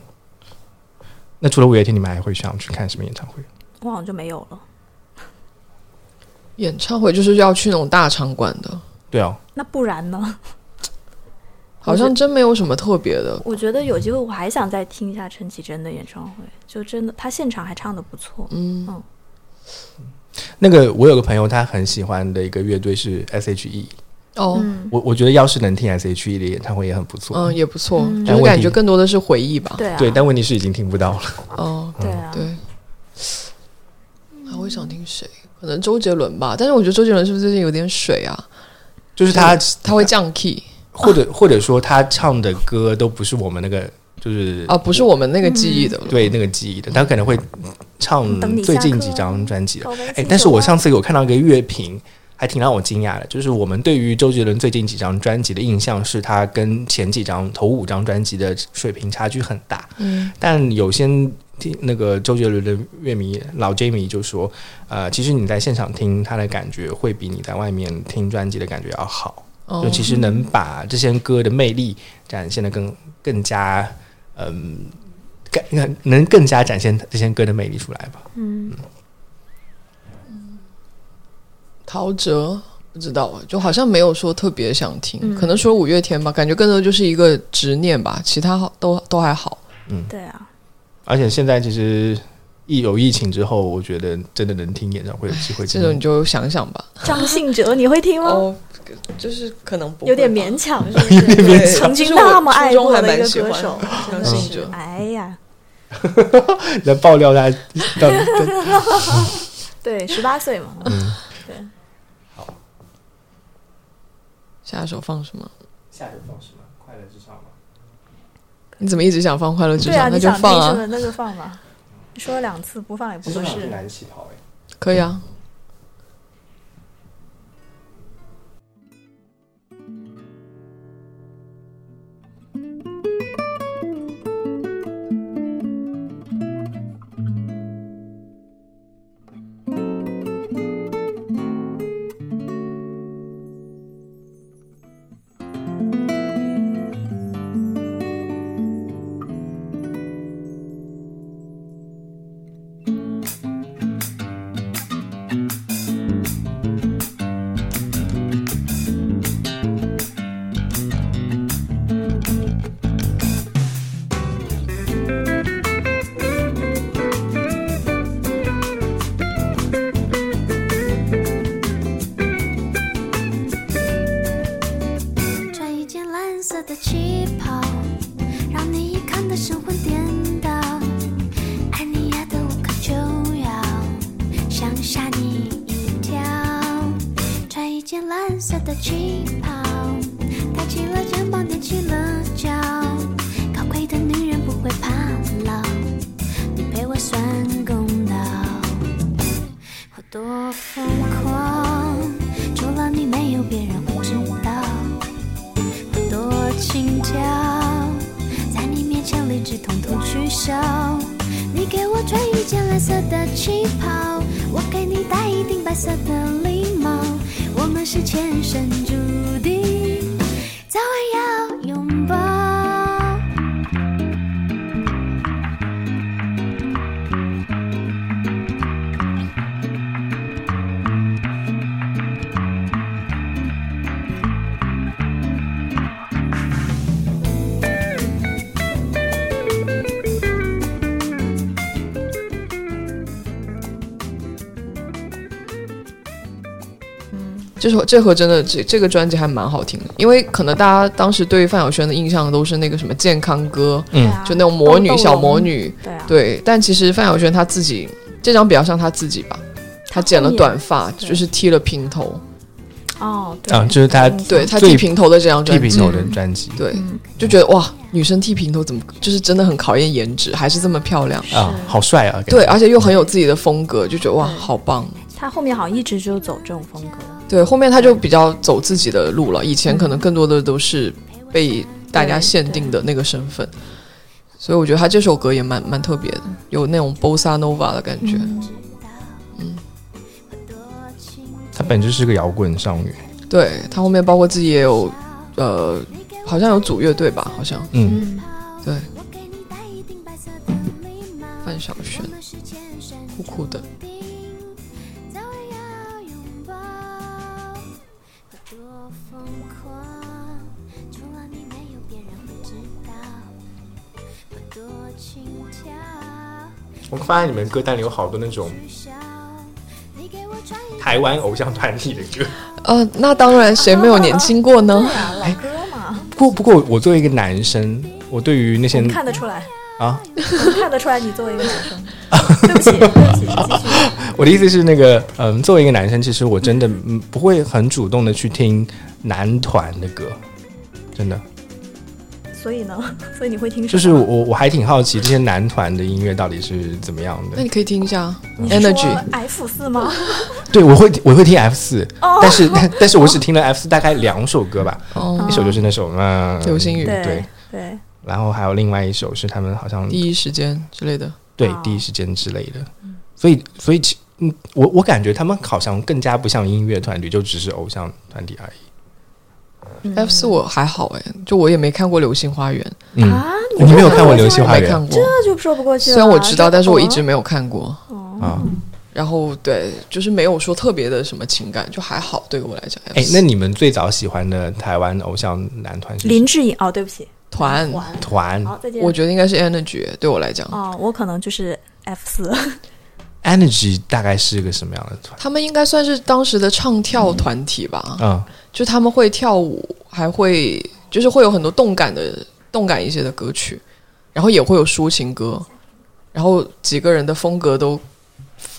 [SPEAKER 1] 那除了五月天，你们还会想去看什么演唱会？
[SPEAKER 3] 我好像就没有了。
[SPEAKER 2] 演唱会就是要去那种大场馆的，
[SPEAKER 1] 对啊，
[SPEAKER 3] 那不然呢？
[SPEAKER 2] 好像真没有什么特别的。
[SPEAKER 3] 我觉得有机会我还想再听一下陈绮贞的演唱会，就真的她现场还唱的不错。
[SPEAKER 2] 嗯嗯，
[SPEAKER 1] 那个我有个朋友，他很喜欢的一个乐队是 S.H.E。
[SPEAKER 2] 哦，
[SPEAKER 3] 嗯，
[SPEAKER 1] 我我觉得要是能听 S.H.E 的演唱会也很不错。
[SPEAKER 2] 嗯，也不错，
[SPEAKER 3] 嗯
[SPEAKER 2] 就是感觉更多的是回忆吧。
[SPEAKER 3] 对啊，
[SPEAKER 1] 对，但问题是已经听不到了。
[SPEAKER 2] 哦，
[SPEAKER 3] 对啊，
[SPEAKER 2] 对。还会想听谁？可能周杰伦吧，但是我觉得周杰伦是不是最近有点水啊？
[SPEAKER 1] 就是他，
[SPEAKER 2] 他会降 key
[SPEAKER 1] 或者或者说他唱的歌都不是我们那个，就是
[SPEAKER 2] 啊，不是我们那个记忆的。
[SPEAKER 1] 对那个记忆的，他可能会唱最近几张专辑的。哎但是我上次有看到一个乐评，还挺让我惊讶的，就是我们对于周杰伦最近几张专辑的印象是他跟前几张头五张专辑的水平差距很大，
[SPEAKER 2] 嗯，
[SPEAKER 1] 但有些听那个周杰伦的乐迷老 J 迷就说，呃，其实你在现场听他的感觉会比你在外面听专辑的感觉要好，
[SPEAKER 2] 哦
[SPEAKER 1] 就其实能把这些歌的魅力展现的更更加，嗯。更能更加展现这些歌的魅力出来吧。
[SPEAKER 3] 嗯，
[SPEAKER 2] 陶喆不知道啊，就好像没有说特别想听，
[SPEAKER 3] 嗯
[SPEAKER 2] 可能说五月天吧，感觉更多就是一个执念吧，其他好都都还好。
[SPEAKER 3] 嗯对啊，
[SPEAKER 1] 而且现在其实一有疫情之后，我觉得真的能听演唱会的机会听。
[SPEAKER 2] 这种你就想想吧。
[SPEAKER 3] 张信哲你会听吗？
[SPEAKER 2] 哦，就是可能不
[SPEAKER 3] 有点勉强，是不是？
[SPEAKER 2] 对
[SPEAKER 3] 曾经那么爱过的一个歌手，
[SPEAKER 2] 张信哲。
[SPEAKER 3] 哎呀，
[SPEAKER 1] 来爆料他到底
[SPEAKER 3] 对，十八岁嘛，
[SPEAKER 1] 嗯，
[SPEAKER 3] 对，好
[SPEAKER 2] 下一首放什么？
[SPEAKER 1] 下一首放什么？
[SPEAKER 2] 你怎么一直想放《快乐至上》？那就放啊？
[SPEAKER 3] 那就放吧。你说了两次，不放也不合适。
[SPEAKER 1] 难起跑哎。
[SPEAKER 2] 可以啊。这首这盒真的这这个专辑还蛮好听的，因为可能大家当时对于范晓萱的印象都是那个什么健康歌，
[SPEAKER 1] 嗯。
[SPEAKER 2] 就那种魔女小魔
[SPEAKER 3] 龙
[SPEAKER 2] 女，
[SPEAKER 3] 对啊，
[SPEAKER 2] 对。但其实范晓萱她自己这张比较像她自己吧，她剪了短发，就是剃了平头，
[SPEAKER 3] 哦，对。
[SPEAKER 1] 啊就是她
[SPEAKER 2] 对。她剃平头的这张专辑，
[SPEAKER 1] 剃平头的专辑。
[SPEAKER 2] 对，
[SPEAKER 3] 嗯。
[SPEAKER 2] 就觉得哇，女生剃平头怎么就是真的很考验颜值，还是这么漂亮，
[SPEAKER 1] 啊，好帅啊！
[SPEAKER 2] 对，而且又很有自己的风格，就觉得哇，好棒。
[SPEAKER 3] 他后面好像一直就走这种风格。
[SPEAKER 2] 对，后面他就比较走自己的路了，以前可能更多的都是被大家限定的那个身份，所以我觉得他这首歌也蛮蛮特别的，有那种 bossa nova 的感觉。
[SPEAKER 1] 嗯，他本质是个摇滚少女，
[SPEAKER 2] 对他后面包括自己也有，呃，好像有组乐队吧，好像
[SPEAKER 1] 嗯，
[SPEAKER 3] 嗯，
[SPEAKER 2] 对
[SPEAKER 6] 我给你戴一顶白色的礼帽。
[SPEAKER 2] 范晓萱酷酷的。
[SPEAKER 6] 我
[SPEAKER 1] 发现你们歌单里有好多那种台湾偶像团体的歌。
[SPEAKER 2] 呃，那当然，谁没有年轻过呢？
[SPEAKER 3] 对啊，老歌嘛，
[SPEAKER 1] 不过不过，我作为一个男生，我对于那些
[SPEAKER 3] 看得出来，
[SPEAKER 1] 啊，
[SPEAKER 3] 看得出来你作为一个男生。对不起，对不起，继续。
[SPEAKER 1] 我的意思是那个，嗯，作为一个男生，其实我真的嗯不会很主动的去听男团的歌，真的。
[SPEAKER 3] 所以呢，所以你会听什么？
[SPEAKER 1] 就是我我还挺好奇这些男团的音乐到底是怎么样的。
[SPEAKER 2] 那你可以听一下 Energy。
[SPEAKER 3] F 四吗？
[SPEAKER 1] 对，我会我会听 F 四、
[SPEAKER 3] 哦
[SPEAKER 1] 但是但但是我只听了 F 四大概两首歌吧，
[SPEAKER 2] 哦
[SPEAKER 1] 一首就是那首嗯
[SPEAKER 2] 流星雨
[SPEAKER 3] 对
[SPEAKER 1] 对，
[SPEAKER 3] 对，
[SPEAKER 1] 然后还有另外一首是他们好像
[SPEAKER 2] 第一时间之类的。
[SPEAKER 3] 哦
[SPEAKER 1] 对第一时间之类的，所以所以其嗯，我我感觉他们好像更加不像音乐团体，就只是偶像团体而已。
[SPEAKER 3] 嗯
[SPEAKER 2] F 四我还好哎，就我也没看过《流星花园
[SPEAKER 1] 嗯，
[SPEAKER 3] 啊，
[SPEAKER 1] 你没有看过《流星花园
[SPEAKER 2] 没看》过，
[SPEAKER 3] 这就说不过去了。
[SPEAKER 2] 虽然我知道，但是我一直
[SPEAKER 3] 没
[SPEAKER 2] 没有看过。
[SPEAKER 1] 啊？
[SPEAKER 2] 然后对，就是没有说特别的什么情感，就还好。对我来讲，
[SPEAKER 1] 哎，那你们最早喜欢的台湾偶像男团是
[SPEAKER 3] 林志颖哦，对不起，
[SPEAKER 2] 团，
[SPEAKER 3] 团。好，再见。
[SPEAKER 2] 我觉得应该是 Energy。对我来讲，
[SPEAKER 3] 哦，我可能就是 F 四。
[SPEAKER 1] Energy 大概是个什么样的团？
[SPEAKER 2] 他们应该算是当时的唱跳团体吧。
[SPEAKER 1] 嗯
[SPEAKER 2] 就他们会跳舞，还会就是会有很多动感的动感一些的歌曲，然后也会有抒情歌，然后几个人的风格都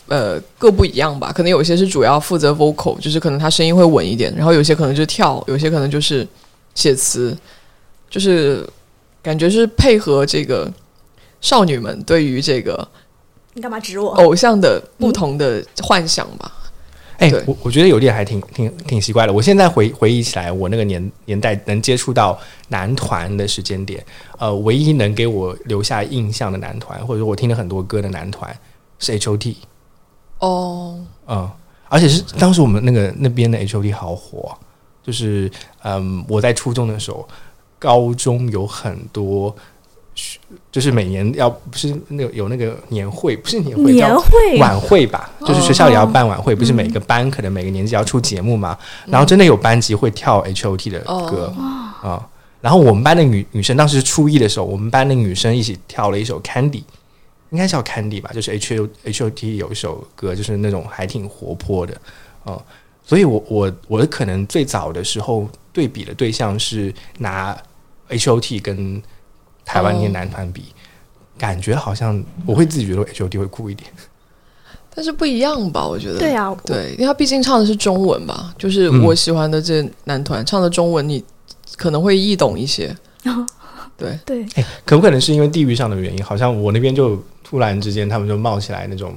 [SPEAKER 2] 呃各不一样吧。可能有些是主要负责 vocal，就是可能他声音会稳一点，然后有些可能就跳，有些可能就是写词，就是感觉是配合这个少女们对于这个
[SPEAKER 3] 你干嘛指我？
[SPEAKER 2] 偶像的不同的幻想吧。
[SPEAKER 1] 哎
[SPEAKER 2] 对，
[SPEAKER 1] 我我觉得有点还挺挺挺奇怪的。我现在回回忆起来，我那个年年代能接触到男团的时间点，呃，唯一能给我留下印象的男团，或者说我听了很多歌的男团是 H.O.T。
[SPEAKER 2] 哦，
[SPEAKER 1] 嗯，而且是当时我们那个那边的 H.O.T 好火，就是嗯，我在初中的时候，高中有很多。就是每年要不是那个有那个年会，不是年会，叫
[SPEAKER 3] 年会？
[SPEAKER 1] 晚会吧，就是学校也要办晚会，不是每个班可能每个年级要出节目嘛，然后真的有班级会跳 H O T 的歌啊、然后我们班的女女生当时初一的时候，我们班的女生一起跳了一首 Candy，应该叫 Candy 吧，就是 H O H O T 有一首歌，就是那种还挺活泼的，嗯、所以我我我可能最早的时候对比的对象是拿 H O T 跟台湾那些男团比。感觉好像我会自己觉得 H O D 会酷一点，
[SPEAKER 2] 但是不一样吧？我觉得
[SPEAKER 3] 对啊，
[SPEAKER 2] 对，因为他毕竟唱的是中文吧，就是
[SPEAKER 1] 嗯
[SPEAKER 2] 我喜欢的这男团唱的中文，你可能会易懂一些。对，
[SPEAKER 3] 对，哎
[SPEAKER 1] 可不可能是因为地域上的原因？好像我那边就突然之间他们就冒起来那种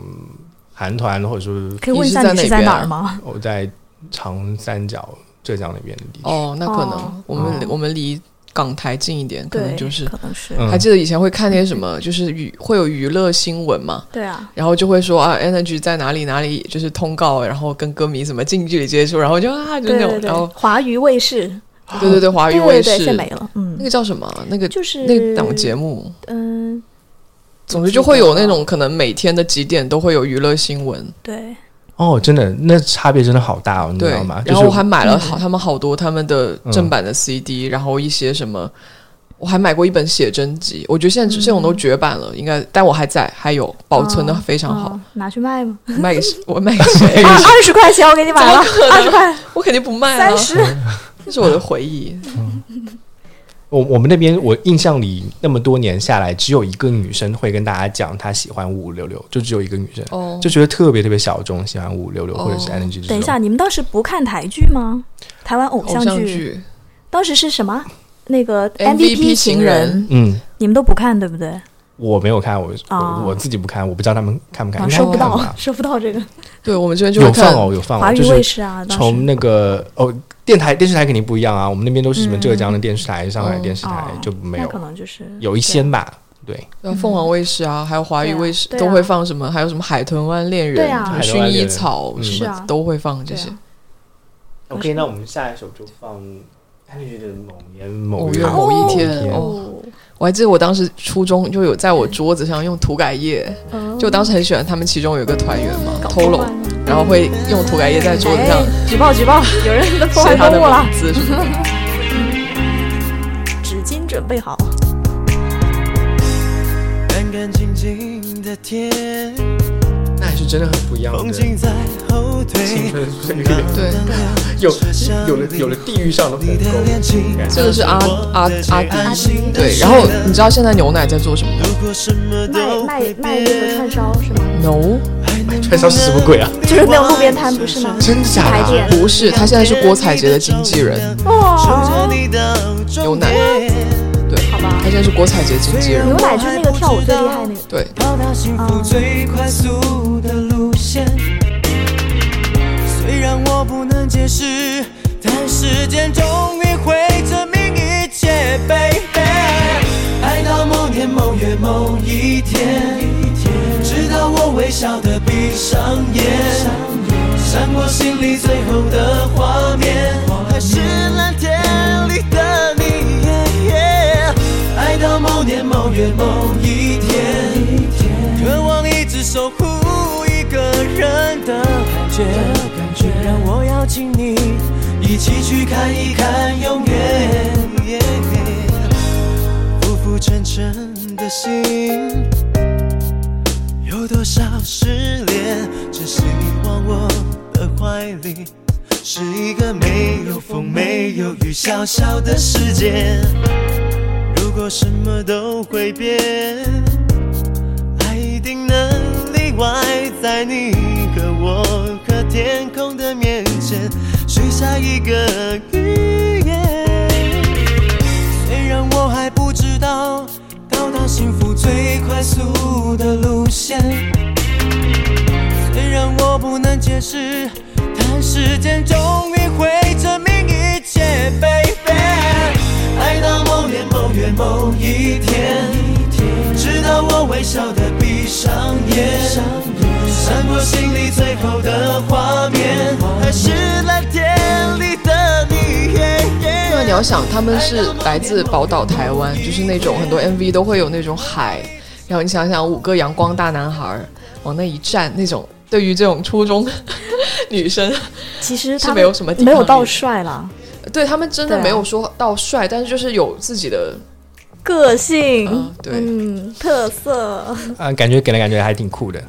[SPEAKER 1] 韩团，或者说
[SPEAKER 3] 可以问一下
[SPEAKER 2] 你是在哪
[SPEAKER 3] 儿吗？
[SPEAKER 1] 我在长三角浙江那边的地区。
[SPEAKER 2] 哦，那可能、
[SPEAKER 3] 哦
[SPEAKER 2] 我们、
[SPEAKER 3] 哦
[SPEAKER 2] 我们离港台近一点，可，能就是。
[SPEAKER 3] 可能是，
[SPEAKER 1] 嗯。
[SPEAKER 2] 还记得以前会看那些什么，就是娱会有娱乐新闻嘛，
[SPEAKER 3] 对啊，
[SPEAKER 2] 然后就会说啊，Energy 在哪里哪里，就是通告，然后跟歌迷什么近距离接触，然后就啊，就那种，然后，
[SPEAKER 3] 华娱卫视，
[SPEAKER 2] 对对对，华语
[SPEAKER 3] 对对对，
[SPEAKER 2] 卫视
[SPEAKER 3] 现在没了，嗯。
[SPEAKER 2] 那，个叫什么？那个
[SPEAKER 3] 就是
[SPEAKER 2] 那档节目，
[SPEAKER 3] 嗯，
[SPEAKER 2] 总之就会有那种可能每天的几点都会有娱乐新闻，
[SPEAKER 3] 对，
[SPEAKER 1] 哦，真的，那差别真的好大哦，你知
[SPEAKER 2] 对
[SPEAKER 1] 道吗？。
[SPEAKER 2] 然后我还买了
[SPEAKER 3] 嗯
[SPEAKER 2] 好他们好多他们的正版的 CD，然后一些什么。我还买过一本写真集，我觉得现在这种都绝版了，应该，但我还在，还有保存的非常好
[SPEAKER 3] 哦，，拿去卖吗？
[SPEAKER 2] 卖给谁我卖给谁？
[SPEAKER 3] 啊，二十块钱我给你买了，二十块，
[SPEAKER 2] 我肯定不卖啊
[SPEAKER 3] 三，十，
[SPEAKER 2] 这是我的回忆。
[SPEAKER 1] 我我们那边，我印象里那么多年下来，只有一个女生会跟大家讲她喜欢五五六六，就只有一个女生，
[SPEAKER 2] 哦，
[SPEAKER 1] 就觉得特别特别小众，喜欢五五六六
[SPEAKER 2] 哦
[SPEAKER 1] 或者是 Energy 这种。
[SPEAKER 3] 等一下，你们当时不看台剧吗？台湾偶
[SPEAKER 2] 偶像
[SPEAKER 3] 像剧，当时是什么？那个
[SPEAKER 2] MVP
[SPEAKER 3] 情
[SPEAKER 2] 情人
[SPEAKER 1] 嗯，
[SPEAKER 3] 你们都不看对不对？
[SPEAKER 1] 我没有看，我、
[SPEAKER 3] 哦
[SPEAKER 1] 我我自己不看，我不知道他们看不看，
[SPEAKER 3] 收不到，收不到这个。
[SPEAKER 2] 对我们这边就
[SPEAKER 1] 有放哦，有放哦，
[SPEAKER 3] 华语
[SPEAKER 1] 就是
[SPEAKER 3] 卫视啊，
[SPEAKER 1] 从那个哦，电台电视台肯定不一样啊，我们那边都是什么
[SPEAKER 3] 嗯。
[SPEAKER 1] 浙江的电视台、上海
[SPEAKER 2] 哦
[SPEAKER 1] 电视台、
[SPEAKER 3] 哦
[SPEAKER 1] 就没有
[SPEAKER 3] 可，能就是
[SPEAKER 1] 有一些吧，对，
[SPEAKER 2] 那凤凰卫视啊，还有华语卫视
[SPEAKER 3] 啊啊。
[SPEAKER 2] 都会放什么，还有什么海豚湾恋人、
[SPEAKER 3] 啊。
[SPEAKER 2] 什么薰衣草
[SPEAKER 1] 嗯。
[SPEAKER 2] 什么
[SPEAKER 3] 啊。
[SPEAKER 2] 都会放这些。
[SPEAKER 3] 啊。
[SPEAKER 1] OK，那我们下一首就放 Energy 的某年某月
[SPEAKER 2] 某一天
[SPEAKER 1] 天
[SPEAKER 2] 哦我还记得我当时初中就有在我桌子上用涂改液，
[SPEAKER 3] 哦
[SPEAKER 2] 就我当时很喜欢他们其中有一个团员嘛，Tolo，然后会用涂改液在桌子上
[SPEAKER 3] 哎举报举报，有人在破坏
[SPEAKER 2] 写他的
[SPEAKER 3] 公物了
[SPEAKER 2] 名。
[SPEAKER 3] 纸巾准备好。
[SPEAKER 5] 干干净净的天，
[SPEAKER 1] 是真的很不一样的。
[SPEAKER 5] 风景在后
[SPEAKER 1] 青
[SPEAKER 5] 退。
[SPEAKER 1] 春岁月，
[SPEAKER 2] 对，
[SPEAKER 1] 有有了有了地域上的鸿
[SPEAKER 5] 你的
[SPEAKER 1] 沟。
[SPEAKER 5] 恋情，
[SPEAKER 2] 这个是阿阿阿迪，对，
[SPEAKER 5] 对
[SPEAKER 2] 然后你知道现在牛奶在做什么吗？
[SPEAKER 3] 卖卖卖那个串烧是吗
[SPEAKER 2] ？？No，
[SPEAKER 1] 串烧是什么鬼啊？
[SPEAKER 3] 就是那种路边摊不是吗？
[SPEAKER 1] 真的假的？
[SPEAKER 2] 不是，他现在是郭采洁的经纪人，
[SPEAKER 3] 哇，
[SPEAKER 2] 牛奶。对，
[SPEAKER 3] 好吧
[SPEAKER 2] 他现在是国采洁经纪人
[SPEAKER 3] 牛，奶就是那个跳舞最厉害那个。
[SPEAKER 2] 对，
[SPEAKER 5] 到达幸福最快速的路线。虽然我不能解释，但时间终于会证明一切，baby。爱到某年某月某一天，直到我微笑的闭上眼，闪过心里最后的画面，还是蓝天某月某一天，渴望一直守护一个人的感觉，让我邀请你一起去看一看永远。浮浮沉沉的心，有多少失恋？只希望我的怀里是一个没有风没有雨小小的世界。如果什么都会变，爱一定能例外，在你和我和天空的面前许下一个预言。虽然我还不知道到达幸福最快速的路线，虽然我不能解释，但时间终于会证明一切。某一天，直到我微笑的闭上眼，闪过心里最后的画面，还是蓝天里的你。
[SPEAKER 2] 因为你要想，他们是来自宝岛台湾，就是那种很多 MV 都会有那种海，然后你想想五个阳光大男孩儿往那一站，那种对于这种初中女生，
[SPEAKER 3] 其实他
[SPEAKER 2] 没有什么
[SPEAKER 3] 没有到帅了，
[SPEAKER 2] 对他们真的没有说到帅，但是就是有自己的，
[SPEAKER 3] 个性
[SPEAKER 2] 嗯，对
[SPEAKER 3] 嗯，特色，
[SPEAKER 1] 啊，感觉给人感觉还挺酷的。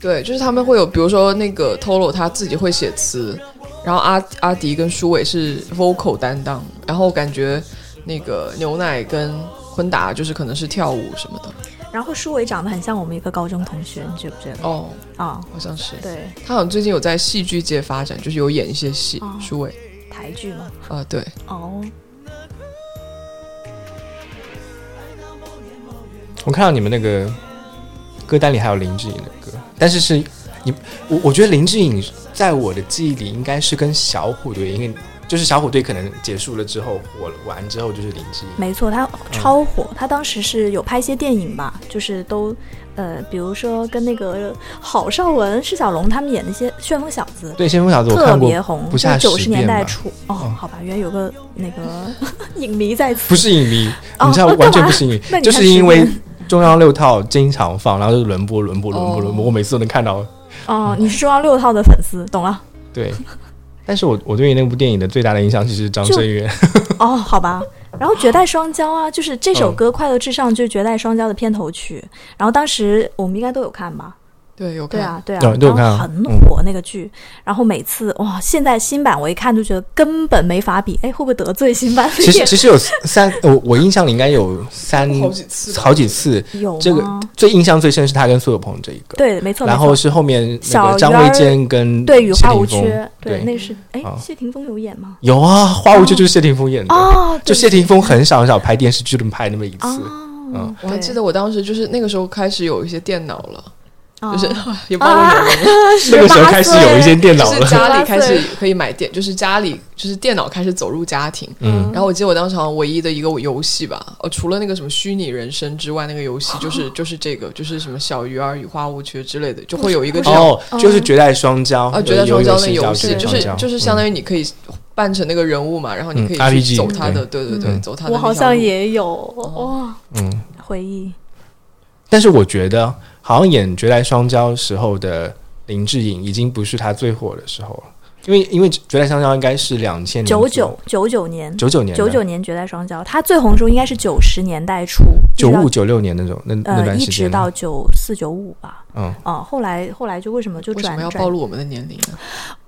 [SPEAKER 2] 对，就是他们会有，比如说那个 Tolo 他自己会写词，然后阿阿迪跟舒伟是 vocal 担当，然后感觉那个牛奶跟昆达就是可能是跳舞什么的。
[SPEAKER 3] 然后舒伟长得很像我们一个高中同学，你觉不觉得？
[SPEAKER 2] 哦，
[SPEAKER 3] 啊、
[SPEAKER 2] 好像是。
[SPEAKER 3] 对，
[SPEAKER 2] 他好像最近有在戏剧界发展，就是有演一些戏
[SPEAKER 3] 哦。
[SPEAKER 2] 舒伟
[SPEAKER 3] 台剧吗。
[SPEAKER 2] 啊，对，
[SPEAKER 3] 哦，
[SPEAKER 1] 我看到你们那个歌单里还有林志颖的歌，但是是你我我觉得林志颖在我的记忆里应该是跟小虎队，因为就是小虎队可能结束了之后火了完之后就是林志颖。
[SPEAKER 3] 没错，他超火。他当时是有拍一些电影吧，就是都呃，比如说跟那个郝邵文、释小龙他们演那些《旋风小子》。
[SPEAKER 1] 对，《旋风小子》我
[SPEAKER 3] 特别红，
[SPEAKER 1] 不下
[SPEAKER 3] 九十年代初哦
[SPEAKER 1] 哦，
[SPEAKER 3] 好吧，原来有个那个 影迷在此，
[SPEAKER 1] 不是影迷，
[SPEAKER 3] 哦
[SPEAKER 1] 你知道
[SPEAKER 3] 哦
[SPEAKER 1] 完全不是影迷就是因为中央六套经常放，然后就轮播、轮播、轮播、
[SPEAKER 2] 哦
[SPEAKER 1] 轮播，我每次都能看到。
[SPEAKER 3] 哦，你是中央六套的粉丝，懂了？
[SPEAKER 1] 对，但是我我对于那部电影的最大的印象其实是张震岳。
[SPEAKER 3] 哦，好吧。然后《绝代双骄》啊，就是这首
[SPEAKER 1] 嗯
[SPEAKER 3] 歌《快乐至上》就是《绝代双骄》的片头曲。然后当时我们应该都有看吧？
[SPEAKER 2] 对，有看。
[SPEAKER 3] 对啊，对啊，
[SPEAKER 1] 有都有看啊
[SPEAKER 3] 然后很火那个剧。然后每次哇，现在新版我一看就觉得根本没法比。哎，会不会得罪新版？
[SPEAKER 1] 其实其实有三，我我印象里应该有三
[SPEAKER 2] 好几次
[SPEAKER 1] 好几次。
[SPEAKER 3] 有
[SPEAKER 1] 这个最印象最深是他跟苏有朋这一个，
[SPEAKER 3] 对，没错。
[SPEAKER 1] 然后是后面那个张卫健跟
[SPEAKER 3] 对《雨
[SPEAKER 1] 谢霆锋
[SPEAKER 3] 花无缺》，对，
[SPEAKER 1] 对
[SPEAKER 3] 那是哎，谢霆锋有演吗？
[SPEAKER 1] 有啊，花无缺就是谢霆锋演的，
[SPEAKER 3] 哦，
[SPEAKER 1] 就谢霆锋很少很少拍电视剧，能拍那么一次。
[SPEAKER 3] 哦，
[SPEAKER 1] 嗯
[SPEAKER 2] 我还记得我当时就是那个时候开始有一些电脑了，
[SPEAKER 3] 哦
[SPEAKER 2] 就是也不知道为什么，
[SPEAKER 1] 那个时候开始有一些电脑
[SPEAKER 2] 就是
[SPEAKER 1] 了，
[SPEAKER 2] 家里开始可以买电，就是家里就是电脑开始走入家庭。
[SPEAKER 1] 嗯，
[SPEAKER 2] 然后我记得我当时好像唯一的一个游戏吧，呃，除了那个什么虚拟人生之外，那个游戏就是 就是这个，就是什么小鱼儿与花无缺之类的，就会有一个这样
[SPEAKER 1] 哦，就是绝代双骄
[SPEAKER 2] 啊，绝代双骄那游戏，就是就是相当
[SPEAKER 1] 于
[SPEAKER 2] 于你可以扮成那个人物嘛，然后你可以
[SPEAKER 1] 嗯
[SPEAKER 2] 去走他的，对对对，
[SPEAKER 1] 嗯。
[SPEAKER 2] 走他的
[SPEAKER 3] 我。好像也有哇，
[SPEAKER 1] 嗯，
[SPEAKER 3] 回忆。
[SPEAKER 1] 但是我觉得好像演绝代双骄时候的林志颖已经不是他最火的时候了，因为因为绝代双骄应该是两千
[SPEAKER 3] 九九九九年，
[SPEAKER 1] 九九年
[SPEAKER 3] 九九年绝代双骄，他最红的时候应该是九十年代初，
[SPEAKER 1] 九五九六年那种那那段时间，
[SPEAKER 3] 直到九四九五吧。
[SPEAKER 1] 嗯，
[SPEAKER 3] 啊、后来后来就为什么就
[SPEAKER 2] 为什么要
[SPEAKER 3] 转转
[SPEAKER 2] 暴露我们的年龄呢？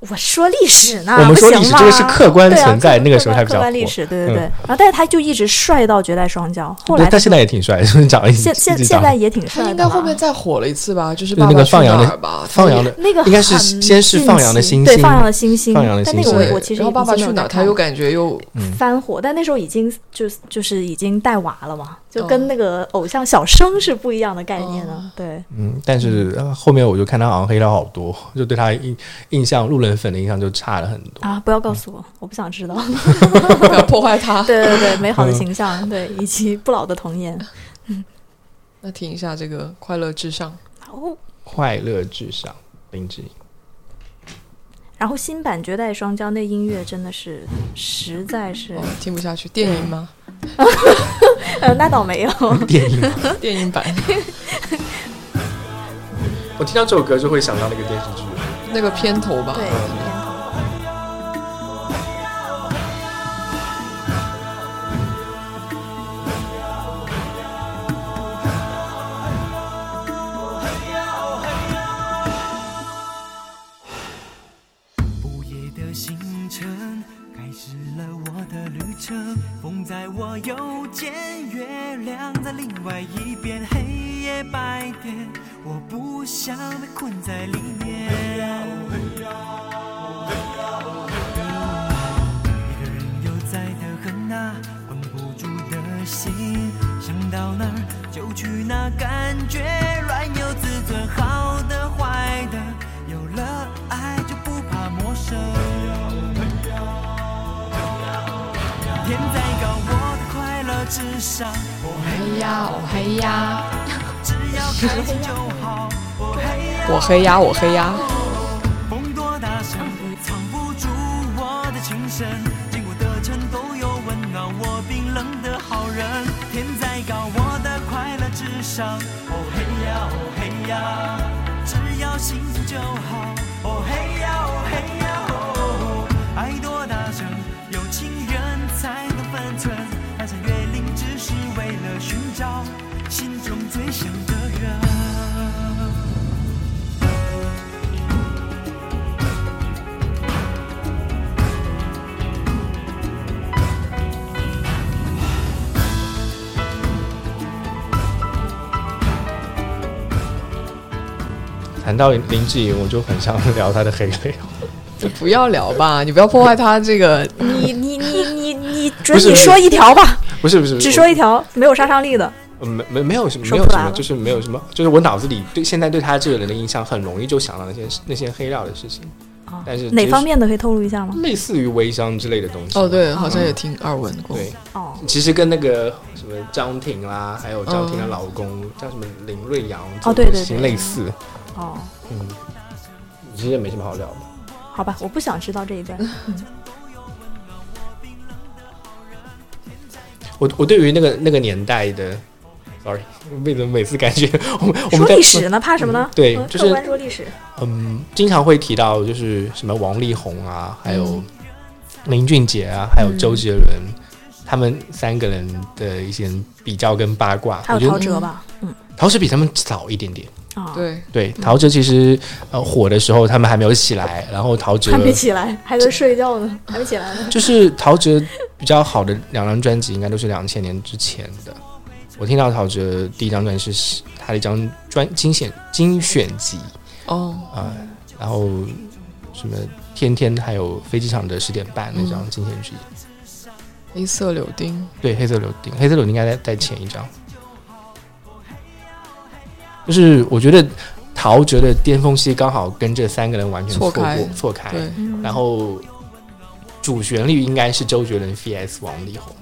[SPEAKER 3] 我说历史呢，
[SPEAKER 1] 我们说
[SPEAKER 3] 不行吗
[SPEAKER 1] 历史这个是客观
[SPEAKER 3] 对啊
[SPEAKER 1] 存在
[SPEAKER 3] 客
[SPEAKER 1] 那个时候
[SPEAKER 3] 客
[SPEAKER 1] 还比较火
[SPEAKER 3] 客观历史，对对
[SPEAKER 1] 嗯
[SPEAKER 3] 对。然后，但是他就一直帅到绝代双骄，后来
[SPEAKER 1] 他现在也挺帅，就是长得
[SPEAKER 3] 现现现在也挺帅
[SPEAKER 2] 应该后面再火了一次吧，就是《
[SPEAKER 1] 就是那
[SPEAKER 2] 爸爸去
[SPEAKER 1] 个放羊的
[SPEAKER 2] 哪儿》吧，
[SPEAKER 1] 放羊的
[SPEAKER 3] 那个
[SPEAKER 1] 应该是
[SPEAKER 3] 很
[SPEAKER 1] 先是放羊的
[SPEAKER 3] 星对，
[SPEAKER 1] 星对
[SPEAKER 3] 放羊的星星，
[SPEAKER 1] 放羊的
[SPEAKER 3] 但那个
[SPEAKER 1] 星星
[SPEAKER 3] 我我其实
[SPEAKER 2] 然后《爸爸去哪他又感觉又
[SPEAKER 3] 翻火，但那时候已经就就是已经带娃了嘛，就
[SPEAKER 2] 哦
[SPEAKER 3] 跟那个偶像小生是不一样的概念了。对，
[SPEAKER 1] 嗯，但是呃后面我就看他好像黑了好多，就对他印印象路人粉的印象就差了很多。
[SPEAKER 3] 啊，不要告诉我，我不想知道。
[SPEAKER 2] 不要破坏他。
[SPEAKER 3] 对对对，美好的
[SPEAKER 1] 嗯
[SPEAKER 3] 形象，对，以及不老的童颜。
[SPEAKER 2] 那听一下这个《快乐至上》。
[SPEAKER 3] 哦，
[SPEAKER 1] 快乐至上，林志颖。
[SPEAKER 3] 然后新版《绝代双骄》那音乐真的是实在是
[SPEAKER 2] 哦，听不下去，电影吗？
[SPEAKER 3] 呃，那倒没有。
[SPEAKER 1] 电影，
[SPEAKER 2] 电影版
[SPEAKER 1] 我听到这首歌就会想到那个电视剧。
[SPEAKER 2] 那个片头吧。
[SPEAKER 3] 对，片头
[SPEAKER 5] 午夜的星辰开始了我的旅程，风在我右肩，月亮在另外一边，黑夜白天，我不想被困在里面。一个人悠哉的很啊，绷不住的心，想到哪儿就去哪，感觉软有自尊，好的坏的，有了爱就不怕陌生。天再高，我的快乐至上，哦嘿呀哦嘿呀，
[SPEAKER 2] 我黑鸭，我黑鸭。
[SPEAKER 5] 风多大声，藏不住我的情深。经过的城都有温暖我冰冷的好人。天再高，我的快乐至上。哦嘿呀，哦嘿呀，只要幸福就好。
[SPEAKER 1] 谈到林志颖，我就很想聊他的黑料。
[SPEAKER 2] 就不要聊吧，你不要破坏他这个。
[SPEAKER 3] 你你你你你准你说一条吧，
[SPEAKER 1] 不是不是，
[SPEAKER 3] 只说一条没有杀伤力的。
[SPEAKER 1] 呃没没没有什么，
[SPEAKER 3] 说不出来了
[SPEAKER 1] 没有什么，就是没有什么，就是我脑子里对现在对他这个人的印象，很容易就想到那些那些黑料的事情。
[SPEAKER 3] 哦
[SPEAKER 1] 但是
[SPEAKER 3] 哪方
[SPEAKER 1] 面？
[SPEAKER 3] 的可以透露一下吗？
[SPEAKER 1] 类似于微商之类的东西。
[SPEAKER 2] 哦，对，好像也听耳闻过。
[SPEAKER 1] 对，
[SPEAKER 3] 哦，
[SPEAKER 1] 其实跟那个什么张庭啦，还有张庭的
[SPEAKER 2] 嗯
[SPEAKER 1] 老公、叫什么林瑞阳，
[SPEAKER 3] 哦对对对
[SPEAKER 1] 类似。
[SPEAKER 3] 哦，
[SPEAKER 1] 嗯，其实也没什么好聊的。
[SPEAKER 3] 好吧，我不想知道这一段。
[SPEAKER 1] 我我对于那个那个年代的，sorry，为什么每次感觉 我们我们在
[SPEAKER 3] 历史呢，怕什么呢？嗯
[SPEAKER 1] 对就是
[SPEAKER 3] 说历史。
[SPEAKER 1] 嗯，经常会提到就是什么王力宏啊，还有
[SPEAKER 2] 嗯
[SPEAKER 1] 林俊杰啊，还有
[SPEAKER 2] 嗯
[SPEAKER 1] 周杰伦，他们三个人的一些比较跟八卦。
[SPEAKER 3] 还有陶喆吧？嗯，
[SPEAKER 1] 陶喆比他们早一点点。
[SPEAKER 3] 啊，，
[SPEAKER 2] 对，
[SPEAKER 1] 对，陶喆其实呃火的时候他们还没有起来，然后陶喆
[SPEAKER 3] 还没起来，还在睡觉呢，还没起来呢。
[SPEAKER 1] 就是陶喆比较好的两张专辑，应该都是两千年之前的。我听到陶喆第一张专辑是他的一张专精选精选集。
[SPEAKER 2] 哦，
[SPEAKER 1] 啊、然后什么天天还有飞机场的十点半那张精选集，
[SPEAKER 2] 黑色柳丁，
[SPEAKER 1] 对黑色柳丁，黑色柳丁应该在在前一张。就是我觉得陶喆的巅峰期刚好跟这三个人完全错过
[SPEAKER 2] 错开。
[SPEAKER 1] 错开，然后主旋律应该是周杰伦 vs 王力宏，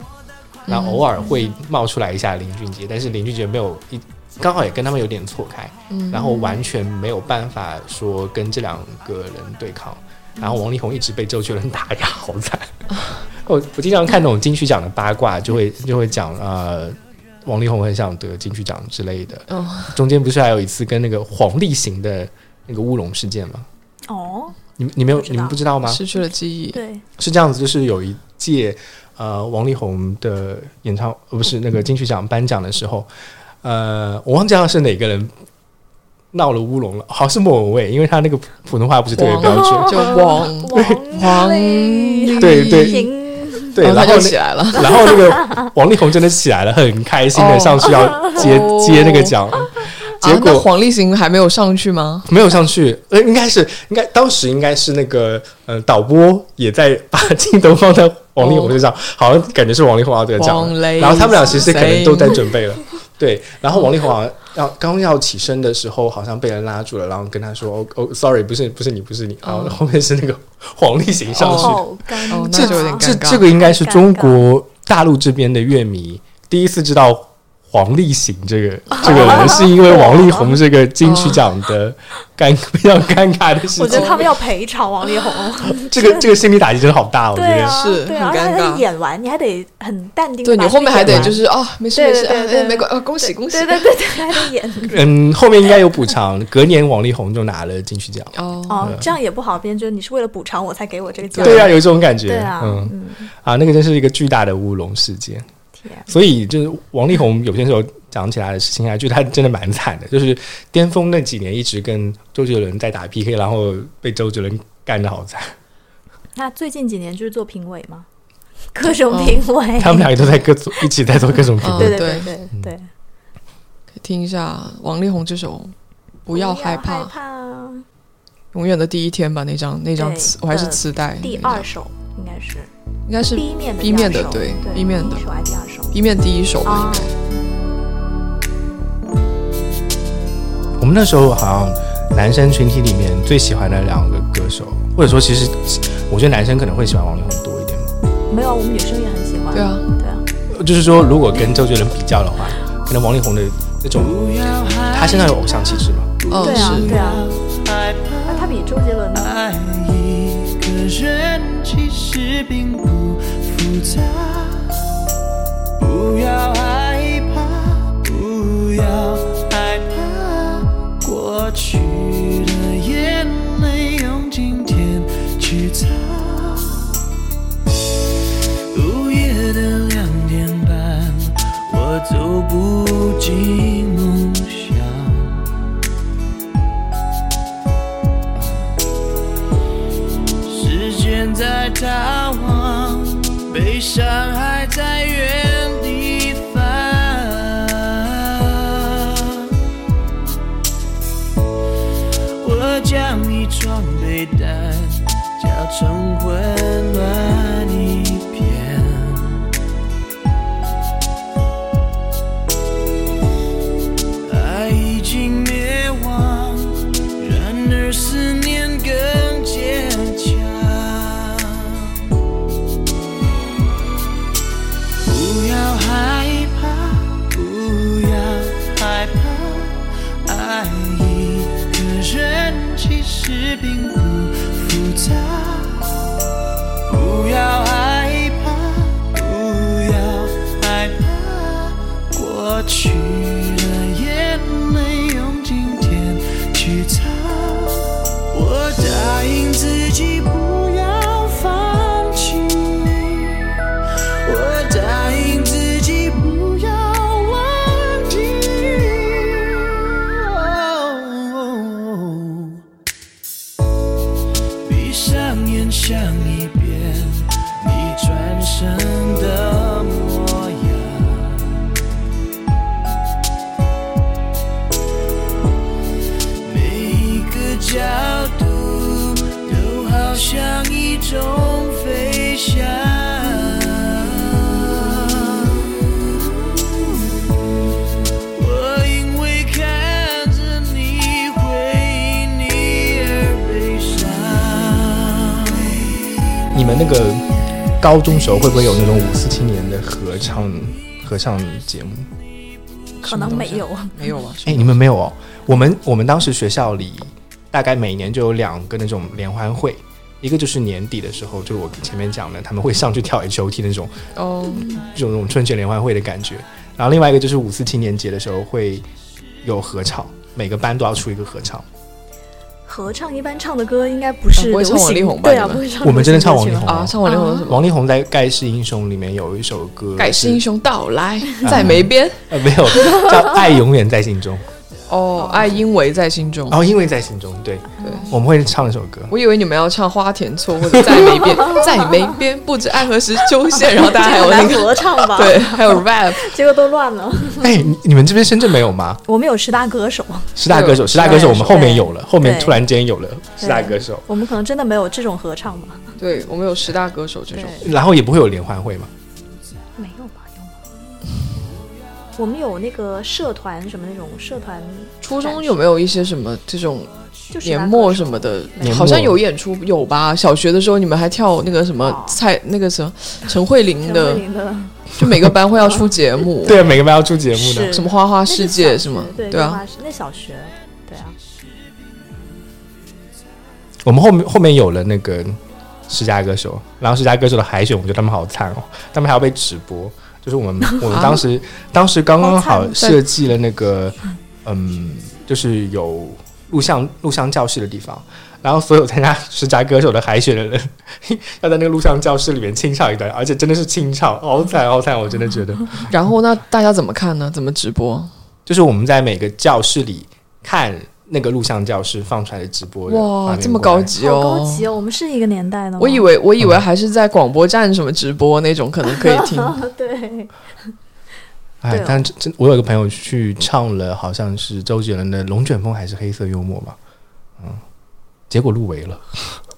[SPEAKER 1] 然后偶尔会冒出来一下林俊杰，但是林俊杰没有一刚好也跟他们有点错开，
[SPEAKER 2] 嗯。
[SPEAKER 1] 然后完全没有办法说跟这两个人对抗，然后王力宏一直被周杰伦打压，好惨。我我经常看那种金曲奖的八卦，就会就会讲呃。王力宏很想得金曲奖之类的，
[SPEAKER 2] 哦，
[SPEAKER 1] 中间不是还有一次跟那个黄立行的那个乌龙事件吗？
[SPEAKER 3] 哦，
[SPEAKER 1] 你们你没有
[SPEAKER 3] 不知道。
[SPEAKER 1] 你们不知道吗？
[SPEAKER 2] 失去了记忆。
[SPEAKER 3] 对，
[SPEAKER 1] 是这样子，就是有一届呃王力宏的演唱，呃不是那个金曲奖颁奖的时候，呃，我忘记了是哪个人闹了乌龙了，好像是莫文蔚，因为他那个普通话不是特别标准，
[SPEAKER 2] 就王
[SPEAKER 3] 王
[SPEAKER 2] 力
[SPEAKER 1] 对对。
[SPEAKER 3] 平
[SPEAKER 1] 对，
[SPEAKER 2] 然后起来了。
[SPEAKER 1] 然后那个王力宏真的起来了，很开心的
[SPEAKER 2] 哦
[SPEAKER 1] 上去要接、
[SPEAKER 2] 哦
[SPEAKER 1] 接那个奖，结果。
[SPEAKER 2] 黄立行还没有上去吗？
[SPEAKER 1] 没有上去，呃，应该是应该当时应该是那个呃导播也在把镜头放在王力宏身上，好像感觉是王力宏要得奖然后他们俩其实可能都在准备了，对，然后王力宏好像要刚要起身的时候，好像被人拉住了，然后跟他说：“哦哦，sorry，不是不是你，不是你。”然后后面是那个黄立行上去，
[SPEAKER 3] 好尴
[SPEAKER 2] 哦
[SPEAKER 3] 尬，
[SPEAKER 2] 那就有点
[SPEAKER 1] 这
[SPEAKER 2] 尴尬
[SPEAKER 1] 这个应该是中国大陆这边的乐迷第一次知道黄立行这个 这个人，是因为王力宏这个金曲奖的尴 非常尴尬的事情
[SPEAKER 3] 我觉得。他们要赔偿王力宏。
[SPEAKER 1] 这个这个心理打击真的好大，我觉得。
[SPEAKER 3] 对啊，
[SPEAKER 2] 是
[SPEAKER 3] 对啊，
[SPEAKER 2] 很尴尬
[SPEAKER 3] 而且他演完你还得很淡定
[SPEAKER 2] 对。你后面还得就是哦，没事没事，哎
[SPEAKER 3] 对对对
[SPEAKER 2] 没关，呃恭喜恭喜
[SPEAKER 3] 对。对对对，还得演。
[SPEAKER 1] 嗯，后面应该有补偿。隔年王力宏就拿了金曲奖。
[SPEAKER 2] 哦，
[SPEAKER 3] 哦，这样也不好，别人觉得你是为了补偿我才给我这个奖。
[SPEAKER 1] 对啊，有这种感觉。
[SPEAKER 3] 对啊，
[SPEAKER 1] 嗯
[SPEAKER 3] 嗯，
[SPEAKER 1] 啊，那个真是一个巨大的乌龙事件。
[SPEAKER 3] 天，
[SPEAKER 1] 所以就是王力宏有些时候讲起来的事情啊，就他真的蛮惨的，就是巅峰那几年一直跟周杰伦在打 PK，然后被周杰伦干的好惨。
[SPEAKER 3] 那最近几年就是做评委吗？各种评委，
[SPEAKER 1] 他们两个都在各组一起在做各种评
[SPEAKER 2] 嗯
[SPEAKER 1] 论。
[SPEAKER 3] 对对对
[SPEAKER 2] 对
[SPEAKER 3] 对对，
[SPEAKER 2] 可以听一下王力宏这首《不要害怕》，
[SPEAKER 3] 怕。
[SPEAKER 2] 永远的第一天吧，那张那张磁，我还是
[SPEAKER 3] 呃
[SPEAKER 2] 磁带。
[SPEAKER 3] 第二首应该是
[SPEAKER 2] 应该是
[SPEAKER 3] B 面的
[SPEAKER 2] B 面的对
[SPEAKER 3] 对
[SPEAKER 2] B 面的 B 面第一首吧，
[SPEAKER 3] 啊
[SPEAKER 2] 应该。
[SPEAKER 1] 我们那时候好像男生群体里面最喜欢的两个歌手，或者说其实我觉得男生可能会喜欢王力宏多一点嘛。
[SPEAKER 3] 没有，我们女生也很喜欢。
[SPEAKER 2] 对啊，
[SPEAKER 3] 对啊，
[SPEAKER 1] 就是说，如果跟周杰伦比较的话，可能王力宏的那种，他身上有偶像气质嘛。
[SPEAKER 2] 嗯，
[SPEAKER 3] 对啊，
[SPEAKER 2] 是
[SPEAKER 3] 对啊。那他比周杰伦呢？
[SPEAKER 5] 爱一个人其实并不复杂，不要害怕，不要害怕，过去的眼泪用今天去擦。午夜的两点半，我走不进在逃亡悲伤还在原地方我将一床被单搅成
[SPEAKER 1] 混乱是冰高中时候会不会有那种五四青年的合唱合唱节目？
[SPEAKER 3] 可能没有。
[SPEAKER 2] 没有啊？
[SPEAKER 1] 哎、你们没有哦？我们我们当时学校里大概每年就有两个那种联欢会，一个就是年底的时候，就是我前面讲的，他们会上去跳 H O T 那种
[SPEAKER 2] 哦，
[SPEAKER 1] 这种那种春节联欢会的感觉。然后另外一个就是五四青年节的时候会有合唱，每个班都要出一个合唱。
[SPEAKER 3] 合唱一般唱的歌应该不是
[SPEAKER 2] 唱王力宏吧
[SPEAKER 3] 对啊，不会唱。
[SPEAKER 1] 我们真的唱王力宏
[SPEAKER 2] 啊，唱王力宏什么？
[SPEAKER 1] 王力宏在《盖世英雄》里面有一首歌，
[SPEAKER 2] 盖世英
[SPEAKER 1] 雄
[SPEAKER 2] 雄到来，在梅边。
[SPEAKER 1] 呃没有叫《爱永远在心中》，
[SPEAKER 2] 哦，爱因为在心中。
[SPEAKER 1] 哦，因为在心中，对，
[SPEAKER 2] 对，
[SPEAKER 1] 我们会唱那首歌。
[SPEAKER 2] 我以为你们要唱花田错或者在梅边，在梅边不知爱何时出现，然后大家还有那个
[SPEAKER 3] 合唱吧？
[SPEAKER 2] 对，，还有 rap。
[SPEAKER 3] 结果都乱了。
[SPEAKER 1] 哎，你你们这边深圳没有吗？
[SPEAKER 3] 我们有十大歌手，
[SPEAKER 1] 十大歌手，十大歌手，我们后面有了，后面突然间有了十大歌手，
[SPEAKER 3] 我们可能真的没有这种合唱吧？
[SPEAKER 2] 对，我们有十大歌手这种。，
[SPEAKER 1] 然后也不会有联欢会嘛？
[SPEAKER 3] 我们有那个社团什么那种社团，
[SPEAKER 2] 初中有没有一些什么这种年末什么的？好像有演出有吧？小学的时候你们还跳那个什么
[SPEAKER 3] 哦
[SPEAKER 2] 蔡那个什么陈慧琳的，就每个班会要出节目，
[SPEAKER 1] 对，每个班要出节目的。
[SPEAKER 2] 什么花花世界是吗？
[SPEAKER 3] 对
[SPEAKER 2] 对啊，，
[SPEAKER 3] 那那小学，对啊，
[SPEAKER 1] 我们后面后面有了那个十佳歌手，然后十佳歌手的海选，我觉得他们好惨哦，他们还要被直播。就是我们 我们当时当时刚刚好设计了那个嗯，就是有录像录像教室的地方，然后所有参加十佳歌手的海选的人 要在那个录像教室里面清唱一段，而且真的是清唱，好惨好惨，我真的觉得。
[SPEAKER 2] 然后那大家怎么看呢？怎么直播？
[SPEAKER 1] 就是我们在每个教室里看那个录像教室放出来的直播的
[SPEAKER 2] 哇，这么高级
[SPEAKER 3] 好
[SPEAKER 2] 哦！
[SPEAKER 3] 高级哦！我们是一个年代的吗，
[SPEAKER 2] 我以为我以为还是在广播站什么直播那种，可能可以听。
[SPEAKER 3] 对，
[SPEAKER 1] 哎但真真，我有个朋友去唱了，好像是周杰伦的《龙卷风》还是《黑色幽默》吧，嗯，结果入围了。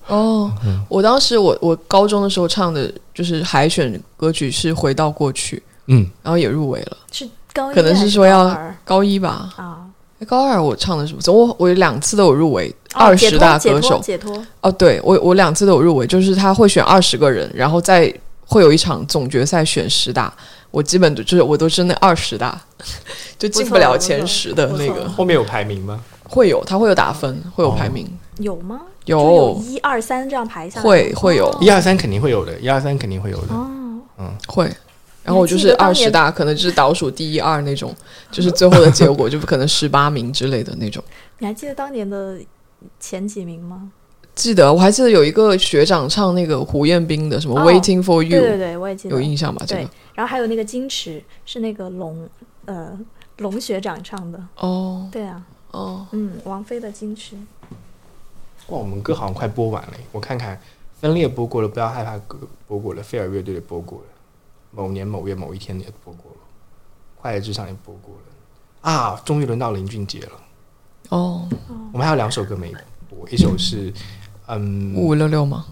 [SPEAKER 2] 哦，我当时我我高中的时候唱的就是海选歌曲是《回到过去》，
[SPEAKER 1] 嗯，
[SPEAKER 2] 然后也入围了。
[SPEAKER 3] 是高一
[SPEAKER 2] 可能是说要
[SPEAKER 3] 高
[SPEAKER 2] 一吧，
[SPEAKER 3] 啊，
[SPEAKER 2] 诶高二我唱的什么？我我有两次都有入围
[SPEAKER 3] 哦
[SPEAKER 2] 二十大歌手。
[SPEAKER 3] 脱解脱，
[SPEAKER 2] 哦，对我我两次都有入围，就是他会选二十个人，然后再会有一场总决赛选十大。我基本都就是我都是那二十大，就进不了前十的那个。
[SPEAKER 1] 后面有排名吗？
[SPEAKER 2] 会有，他会有打分，会有排名，
[SPEAKER 3] 有吗？
[SPEAKER 2] 有
[SPEAKER 3] 一二三这样排下来，
[SPEAKER 2] 会会有
[SPEAKER 3] 哦
[SPEAKER 1] 一二三肯定会有的，一二三肯定会有的。
[SPEAKER 3] 哦，
[SPEAKER 2] 会。然后我就是二十大，可能就是倒数第一二那种，就是最后的结果就不可能十八名之类的那种。
[SPEAKER 3] 你还记得当年的前几名吗？
[SPEAKER 2] 记得我还记得有一个学长唱那个胡彦斌的什么
[SPEAKER 3] 哦
[SPEAKER 2] Waiting for
[SPEAKER 3] You，对对，我也记得
[SPEAKER 2] 有印象吧？这
[SPEAKER 3] 对
[SPEAKER 2] 个，
[SPEAKER 3] 然后还有那个矜持是那个龙呃龙学长唱的，
[SPEAKER 2] 哦
[SPEAKER 3] 对啊，
[SPEAKER 2] 哦，
[SPEAKER 3] 嗯，王菲的矜持，
[SPEAKER 1] 哇，我们歌好像快播完了，我看看，分裂播过了，不要害怕歌播过了，菲尔乐队的播过了，某年某月某一天也播过了，快乐至上也播过了，啊，终于轮到林俊杰了。
[SPEAKER 2] 哦，
[SPEAKER 1] 我们还有两首歌没播，一首是嗯
[SPEAKER 2] 五五六六吗？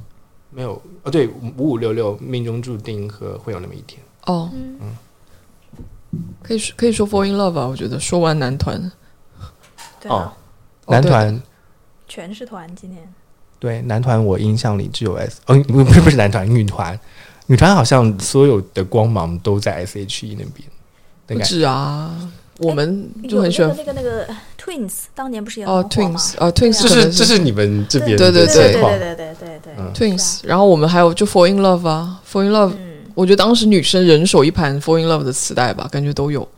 [SPEAKER 1] 没有哦，对，五五六六命中注定和会有那么一天。
[SPEAKER 2] 哦，嗯。可以说可以说 Fall in Love 吧，我觉得说完男团，
[SPEAKER 1] 哦
[SPEAKER 3] 对啊，
[SPEAKER 2] 哦。
[SPEAKER 1] 男团。
[SPEAKER 3] 全是团今年。
[SPEAKER 1] 对男团，我印象里只有 S，哦，不不是不是男团，女团，女团好像所有的光芒都在 S.H.E 那边的
[SPEAKER 2] 不
[SPEAKER 1] 感觉。
[SPEAKER 2] 止啊，我们就很喜欢
[SPEAKER 3] 那个那个那个 Twins，当年不是也
[SPEAKER 2] 哦
[SPEAKER 3] 很火吗
[SPEAKER 2] Twins 哦 Twins
[SPEAKER 1] 这是这是你们这边的
[SPEAKER 2] 对对对
[SPEAKER 3] 对对对对对
[SPEAKER 2] Twins，然后我们还有就 Fall in Love 啊，Fall in Love，
[SPEAKER 3] 嗯，
[SPEAKER 2] 我觉得当时女生人手一盘 Fall in Love 的磁带吧，感觉都有。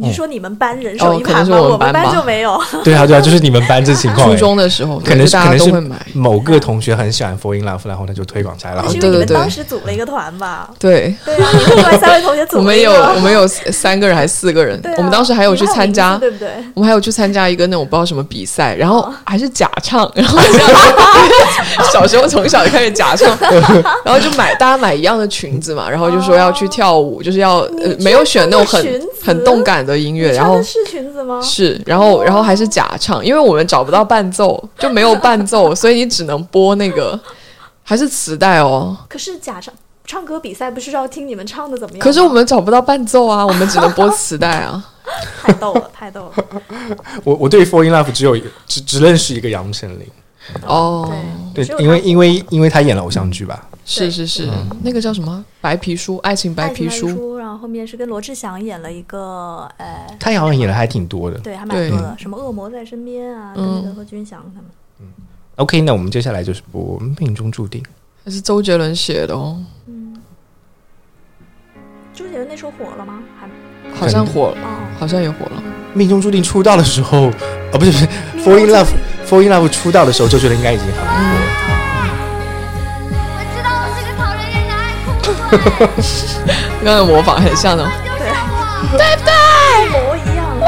[SPEAKER 3] 你说你们班人手一
[SPEAKER 2] 哦可能
[SPEAKER 3] 盘吗？
[SPEAKER 2] 是我们
[SPEAKER 3] 我们
[SPEAKER 2] 班
[SPEAKER 3] 就没有。
[SPEAKER 1] 对啊对啊，就是你们班这情况、
[SPEAKER 2] 初
[SPEAKER 1] 欸
[SPEAKER 2] 中的时候，
[SPEAKER 1] 可能
[SPEAKER 2] 大
[SPEAKER 1] 是可能是
[SPEAKER 2] 家都会买。
[SPEAKER 1] 某个同学很喜欢 Fall in Love，然后他就推广起来，然后
[SPEAKER 3] 那是因为你们
[SPEAKER 2] 对对对
[SPEAKER 3] 当时组了一个团吧？
[SPEAKER 2] 对，
[SPEAKER 3] 对啊，你们另外三位同学组
[SPEAKER 2] 我们有我们有三个人还是四个人
[SPEAKER 3] 啊，
[SPEAKER 2] 我们当时还有去参加
[SPEAKER 3] 对不对？
[SPEAKER 2] 我们还有去参加一个那种不知道什么比赛，然后
[SPEAKER 3] 哦
[SPEAKER 2] 还是假唱，然后小时候从小就开始假唱，然后就买大家买一样的裙子嘛，然后就说要去跳舞，就是要呃没有选那种很很动感的音乐，然后
[SPEAKER 3] 是裙子吗？
[SPEAKER 2] 是，然后然后还是假唱，因为我们找不到伴奏，就没有伴奏，所以你只能播那个还是磁带哦。
[SPEAKER 3] 可是假唱唱歌比赛不是要听你们唱的怎么样？
[SPEAKER 2] 可是我们找不到伴奏啊，我们只能播磁带啊。
[SPEAKER 3] 太逗了，太逗了。
[SPEAKER 1] 我我对 Fall in Love 只有一个只只认识一个杨丞琳，
[SPEAKER 2] 哦，
[SPEAKER 1] 对因为因为因为他演了偶像剧吧，
[SPEAKER 2] 是是是，那个叫什么白皮书，爱情白皮书。
[SPEAKER 3] 然后后面是跟罗志祥演了一个，呃，
[SPEAKER 1] 他好像演的还挺多的。
[SPEAKER 3] 对，还蛮
[SPEAKER 2] 对
[SPEAKER 3] 多的，什么恶魔在身边啊，跟那个
[SPEAKER 2] 嗯
[SPEAKER 3] 贺军翔他们。
[SPEAKER 1] 嗯 OK，那我们接下来就是播《命中注定》。
[SPEAKER 2] 还是周杰伦写的哦，嗯
[SPEAKER 3] 周杰伦那时候火了吗？还
[SPEAKER 2] 好像火了，
[SPEAKER 3] 哦，
[SPEAKER 2] 好像也火了。
[SPEAKER 1] 命中注定出道的时候，哦，不是不是，Fall in Love，Fall in Love 出道的时候，周杰伦应该已经很火
[SPEAKER 2] 刚刚的模仿很像的，对对不对
[SPEAKER 3] 一模一样。
[SPEAKER 1] 喂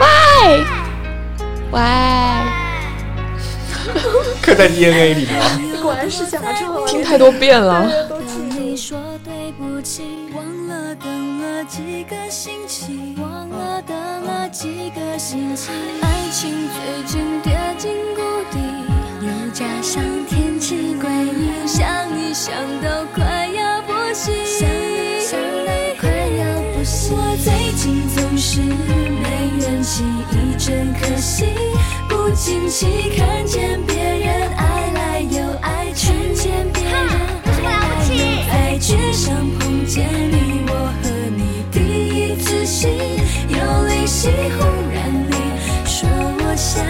[SPEAKER 1] 喂喂刻在 DNA 里吗？
[SPEAKER 3] 果然是假唱，
[SPEAKER 2] 听太多遍了。
[SPEAKER 3] 都记住。
[SPEAKER 4] 你说对不起，忘了等了几个星期，忘了等了几个星期，爱情最近跌进谷底，又加上天气诡异，想一想都快要不行，想一想都快要不行。我最近总是没元气，一阵可惜，不经意看见别人爱来又爱去，看见别人爱来又爱去，想碰见你，我和你第一次心有灵犀，忽然你说我想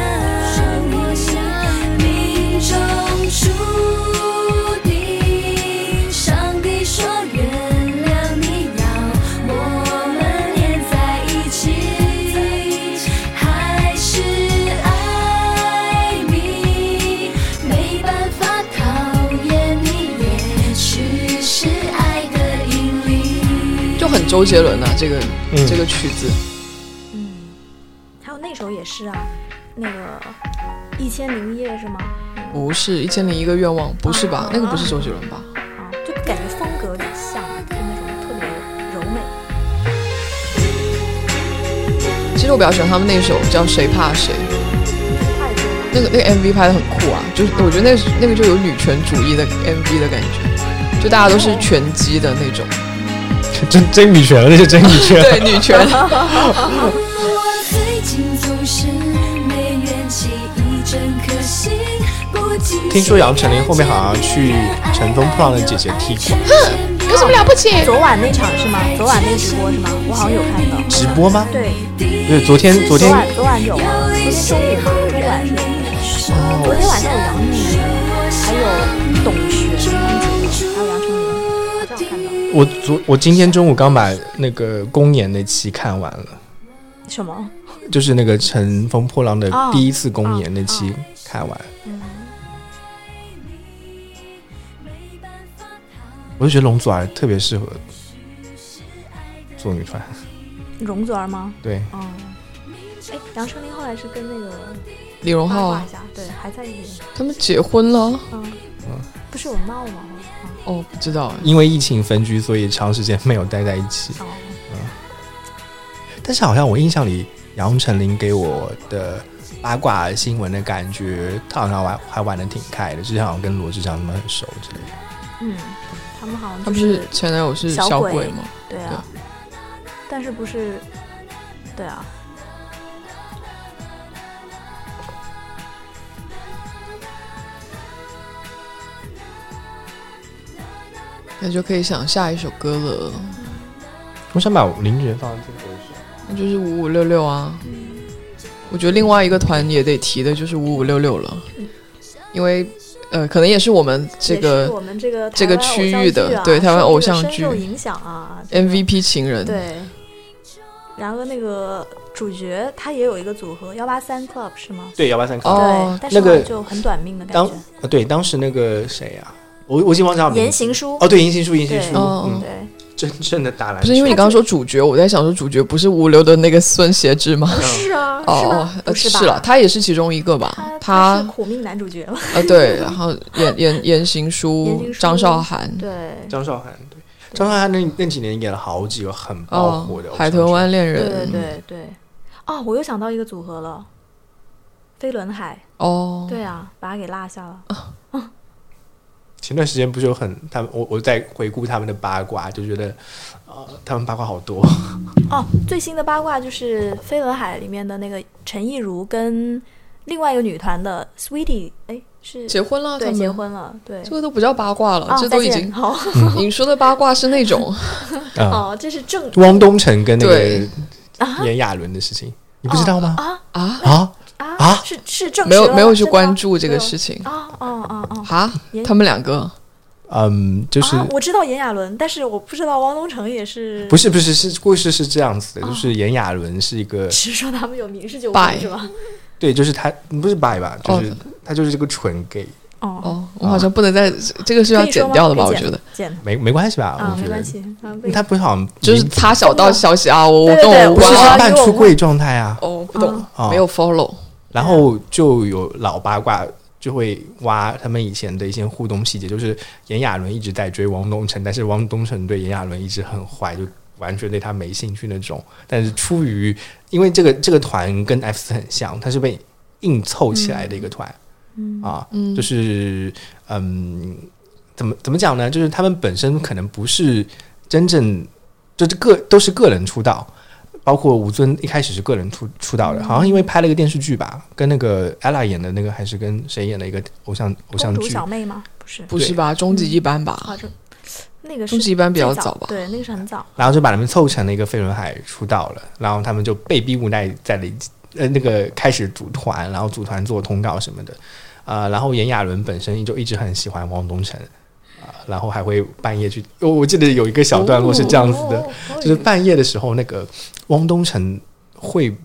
[SPEAKER 2] 周杰伦啊，这个、
[SPEAKER 1] 嗯
[SPEAKER 2] 这个曲子。
[SPEAKER 3] 嗯，还有那首也是啊，那个一千零一夜是吗？
[SPEAKER 2] 不是《一千零一个愿望》，不是吧？
[SPEAKER 3] 啊
[SPEAKER 2] 那个不是周杰伦吧？
[SPEAKER 3] 啊，就感觉风格有点像，就那种特别柔美。
[SPEAKER 2] 其实我比较喜欢他们那首叫《谁怕谁》。那个那个 MV 拍的很酷啊，就是我觉得那个那个就有女权主义的 MV 的感觉，就大家都是拳击的那种，
[SPEAKER 1] 真真女权了，那是真女权。
[SPEAKER 2] 对女权。
[SPEAKER 4] 我最近总是没元气，一阵可惜。不经意
[SPEAKER 1] 听说杨丞琳后面好像去乘风破浪的姐姐踢馆
[SPEAKER 2] 有什么了不起？
[SPEAKER 3] 昨晚那场是吗？昨晚那直播是吗？我好像有看到。
[SPEAKER 1] 直播吗？
[SPEAKER 3] 对，
[SPEAKER 1] 对，昨天昨天
[SPEAKER 3] 昨晚昨晚有，昨天中午嘛，中晚是。昨天晚上有杨幂，还有
[SPEAKER 1] 我昨我今天中午刚把那个公演那期看完了，
[SPEAKER 3] 什么？
[SPEAKER 1] 就是那个乘风破浪的
[SPEAKER 3] 哦
[SPEAKER 1] 第一次公演那期看完，我就觉得容祖儿特别适合做女团，
[SPEAKER 3] 容祖儿吗？
[SPEAKER 1] 对，
[SPEAKER 3] 哦。哎，杨丞琳后来是跟那个
[SPEAKER 2] 李荣浩
[SPEAKER 3] 对，还在一起。
[SPEAKER 2] 他们结婚了？
[SPEAKER 3] 嗯，不是有闹吗？
[SPEAKER 2] 哦，不知道哎。
[SPEAKER 1] 因为疫情分居，所以长时间没有待在一起。
[SPEAKER 3] 哦，
[SPEAKER 1] 但是好像我印象里，杨丞琳给我的八卦新闻的感觉，他好像玩还玩的挺开的，之前好像跟罗志祥他们很熟之类的。
[SPEAKER 3] 嗯，他们好像
[SPEAKER 2] 他不是前男友是
[SPEAKER 3] 小鬼
[SPEAKER 2] 小鬼吗？
[SPEAKER 3] 对啊，但是不是对啊，
[SPEAKER 2] 那就可以想下一首歌了，
[SPEAKER 1] 我想把林俊放在这个歌手。
[SPEAKER 2] 那就是五五六六啊。我觉得另外一个团也得提的就是五五六六了，因为呃，可能也是我们这个
[SPEAKER 3] 我们这个
[SPEAKER 2] 这个区域的对台湾偶像剧
[SPEAKER 3] 影响啊
[SPEAKER 2] MVP 情人。
[SPEAKER 3] 对。然后那个主角他也有一个组合幺八三 Club 是吗？
[SPEAKER 1] 对，幺八三
[SPEAKER 2] 哦
[SPEAKER 3] 对，但是
[SPEAKER 1] 那个
[SPEAKER 3] 就很短命的感
[SPEAKER 1] 当
[SPEAKER 3] 觉。
[SPEAKER 1] 呃对，当时那个谁呀、我我已经忘记他
[SPEAKER 3] 言行书。
[SPEAKER 1] 哦，对，言行书，言行书，嗯，
[SPEAKER 3] 对，
[SPEAKER 1] 真正的打篮球，
[SPEAKER 2] 不是因为你刚刚说主角，我在想说主角不是五流的那个孙协志吗？
[SPEAKER 3] 是啊，
[SPEAKER 2] 哦哦
[SPEAKER 3] 是
[SPEAKER 2] 了，他也是其中一个吧？
[SPEAKER 3] 他苦命男主角了。
[SPEAKER 2] 呃对，然后言言言行书张韶涵，
[SPEAKER 3] 对，
[SPEAKER 1] 张韶涵，对，张韶涵那那几年演了好几个很爆
[SPEAKER 2] 哦
[SPEAKER 1] 火的，
[SPEAKER 2] 海豚湾恋
[SPEAKER 3] 对
[SPEAKER 2] 人，
[SPEAKER 3] 对对对。哦，我又想到一个组合了，飞轮海。
[SPEAKER 2] 哦，
[SPEAKER 3] 对啊，把他给落下了。
[SPEAKER 1] 前段时间不是有很他们，我我在回顾他们的八卦，就觉得呃，他们八卦好多。
[SPEAKER 3] 哦，最新的八卦就是飞轮海里面的那个陈亦儒跟另外一个女团的 Sweetie，哎，是
[SPEAKER 2] 结婚了，
[SPEAKER 3] 对结婚了，对。
[SPEAKER 2] 这个都不叫八卦了，
[SPEAKER 3] 哦，
[SPEAKER 2] 这都已经
[SPEAKER 3] 好。
[SPEAKER 2] 你说的八卦是那种。
[SPEAKER 1] 嗯，
[SPEAKER 3] 哦，这是正。
[SPEAKER 1] 汪东城跟那个
[SPEAKER 3] 啊？
[SPEAKER 1] 炎亚纶的事情，你不知道吗？
[SPEAKER 3] 啊？
[SPEAKER 2] 啊，
[SPEAKER 1] 啊，
[SPEAKER 3] 啊
[SPEAKER 1] 啊？
[SPEAKER 3] 是是正
[SPEAKER 2] 没有没有去关注这个事情。
[SPEAKER 3] 啊哦哦哦。
[SPEAKER 2] 啊
[SPEAKER 3] 炎，
[SPEAKER 2] 他们两个？
[SPEAKER 1] 嗯，就是、
[SPEAKER 3] 啊，我知道炎亚纶，但是我不知道汪东城也是，
[SPEAKER 1] 不是不是是故事是这样子的，
[SPEAKER 3] 哦。
[SPEAKER 1] 就是炎亚纶是一个
[SPEAKER 3] 只是说他们有民事纠
[SPEAKER 2] 拜。
[SPEAKER 3] 纷是吧？
[SPEAKER 1] 对，就是他不是白吧，就
[SPEAKER 2] 哦。
[SPEAKER 1] 是、他就是这个纯 gay，
[SPEAKER 3] 哦，
[SPEAKER 2] 哦，我好像不能在这个是要剪掉的吧？我觉得。
[SPEAKER 3] 剪。
[SPEAKER 1] 没没关系吧？
[SPEAKER 3] 啊，
[SPEAKER 1] 我觉得
[SPEAKER 3] 没关系，啊
[SPEAKER 1] 他不是好像
[SPEAKER 2] 就是擦小道消息啊，我我跟我无关啊
[SPEAKER 3] 我
[SPEAKER 1] 是半出柜状态啊，
[SPEAKER 2] 哦，不懂，
[SPEAKER 1] 哦
[SPEAKER 2] 没有 follow
[SPEAKER 1] 然后就有老八卦就会挖他们以前的一些互动细节，就是炎亚纶一直在追汪东城，但是汪东城对炎亚纶一直很坏，就完全对他没兴趣那种。但是出于因为这个这个团跟 F 四很像，它是被硬凑起来的一个团、啊，
[SPEAKER 2] 嗯
[SPEAKER 1] 就是嗯，怎么怎么讲呢？就是他们本身可能不是真正就是个都是个人出道。包括吴尊一开始是个人出出道的，好像因为拍了一个电视剧吧，跟那个 ella 演的那个，还是跟谁演的一个偶像偶像剧？
[SPEAKER 3] 小妹吗？不是
[SPEAKER 2] 不是吧？终极一班吧？
[SPEAKER 3] 那个是
[SPEAKER 2] 终极一班比较早吧
[SPEAKER 3] 对，那个是很早。
[SPEAKER 1] 然后就把他们凑成了一个飞轮海出道了，然后他们就被逼无奈在里呃那个开始组团，然后组团做通告什么的，呃，然后炎亚纶本身就一直很喜欢汪东城。啊，然后还会半夜去，我我记得有一个小段落是这样子的，
[SPEAKER 3] 哦
[SPEAKER 1] 就是半夜的时候，那个汪东城会，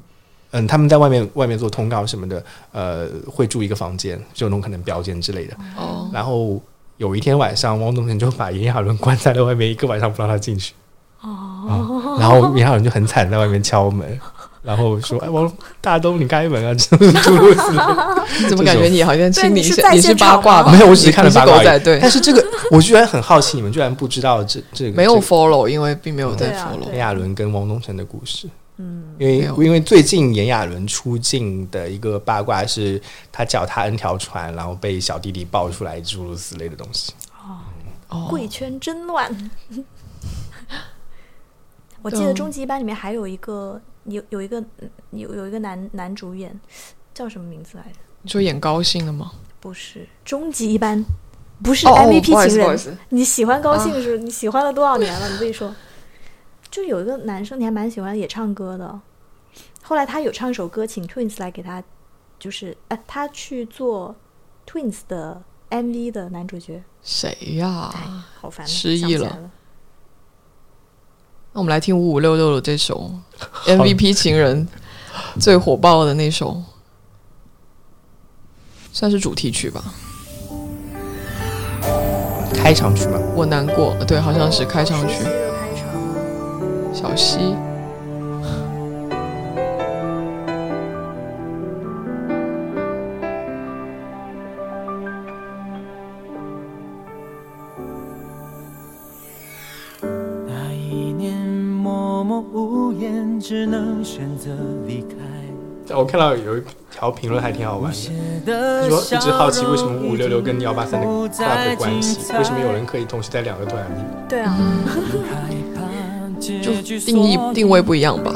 [SPEAKER 1] 嗯，他们在外面外面做通告什么的，呃，会住一个房间，就那种可能标间之类的。
[SPEAKER 2] 哦，
[SPEAKER 1] 然后有一天晚上，汪东城就把炎亚纶关在了外面，一个晚上不让他进去。哦，然后炎亚纶就很惨，在外面敲门，然后说：“哎，王大东，你开门啊！” 诸如此类的。
[SPEAKER 2] 怎么感觉你好像亲临
[SPEAKER 3] 对你是在
[SPEAKER 2] 你是八卦吧？
[SPEAKER 1] 没有，我只是看了八卦而已。
[SPEAKER 2] 狗仔队，
[SPEAKER 1] 但是这个，我居然很好奇，你们居然不知道这这个
[SPEAKER 2] 没有 follow，因为并没有在 follow
[SPEAKER 3] 对。
[SPEAKER 1] 炎亚纶跟汪东城的故事。
[SPEAKER 3] 嗯，
[SPEAKER 1] 因为因为最近炎亚纶出镜的一个八卦是，他脚踏 N 条船，然后被小弟弟抱出来，诸如此类的东西。
[SPEAKER 2] 哦
[SPEAKER 3] 贵圈真乱。我记得终极一班里面还有一个有有一个有有一个男男主演叫什么名字来着？
[SPEAKER 2] 你说演高兴的吗？
[SPEAKER 3] 不是终极一班，不是 MVP 情人。你喜欢高兴是？你喜欢了多少年了？你自己说。就有一个男生，你还蛮喜欢，也唱歌的。后来他有唱一首歌，请 Twins 来给他，就是哎、他去做 Twins 的 MV 的男主角。
[SPEAKER 2] 谁呀？
[SPEAKER 3] 哎，好烦，
[SPEAKER 2] 失忆了。那我们来听五五六六的这首 MVP 情人最火爆的那首，算是主题曲吧。
[SPEAKER 1] 开场曲吗，
[SPEAKER 2] 我难过，对，好像是开场曲。小溪，
[SPEAKER 5] 只能选择离开。
[SPEAKER 1] 我看到有一条评论还挺好玩的，说一直好奇为什么五五六六跟幺八三的 club 的关系，为什么有人可以同时在两个团里？
[SPEAKER 3] 对啊，
[SPEAKER 2] 就定义定位不一样吧。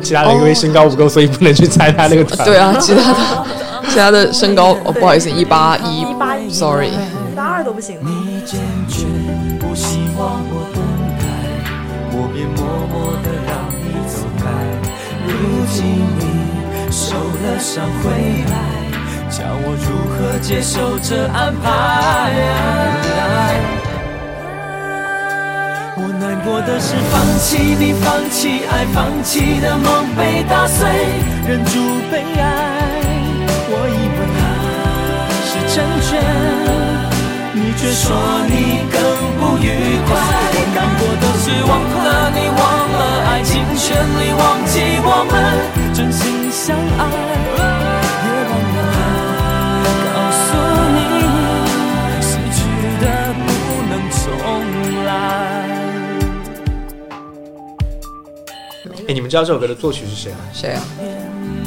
[SPEAKER 1] 其他人因为身高不够，所以不能去参加那个团。
[SPEAKER 2] 对啊，其他的 其他的身高哦，不好意思，一八一，sorry，
[SPEAKER 3] 一八二都不行。
[SPEAKER 5] 你坚决不希望我分开，我便默默的让你走开。如今你受了伤回来，叫我如何接受这安排？我难过的是放弃你，放弃爱，放弃的梦被打碎，忍住悲哀。我以为是成全，你却说你更不愉快。我难过的是忘了你，忘了爱情，全力忘记我们真心相爱，也忘了告诉你，失去的不能重来。
[SPEAKER 1] 哎，你们知道这首歌的作曲是谁吗？
[SPEAKER 2] 谁啊？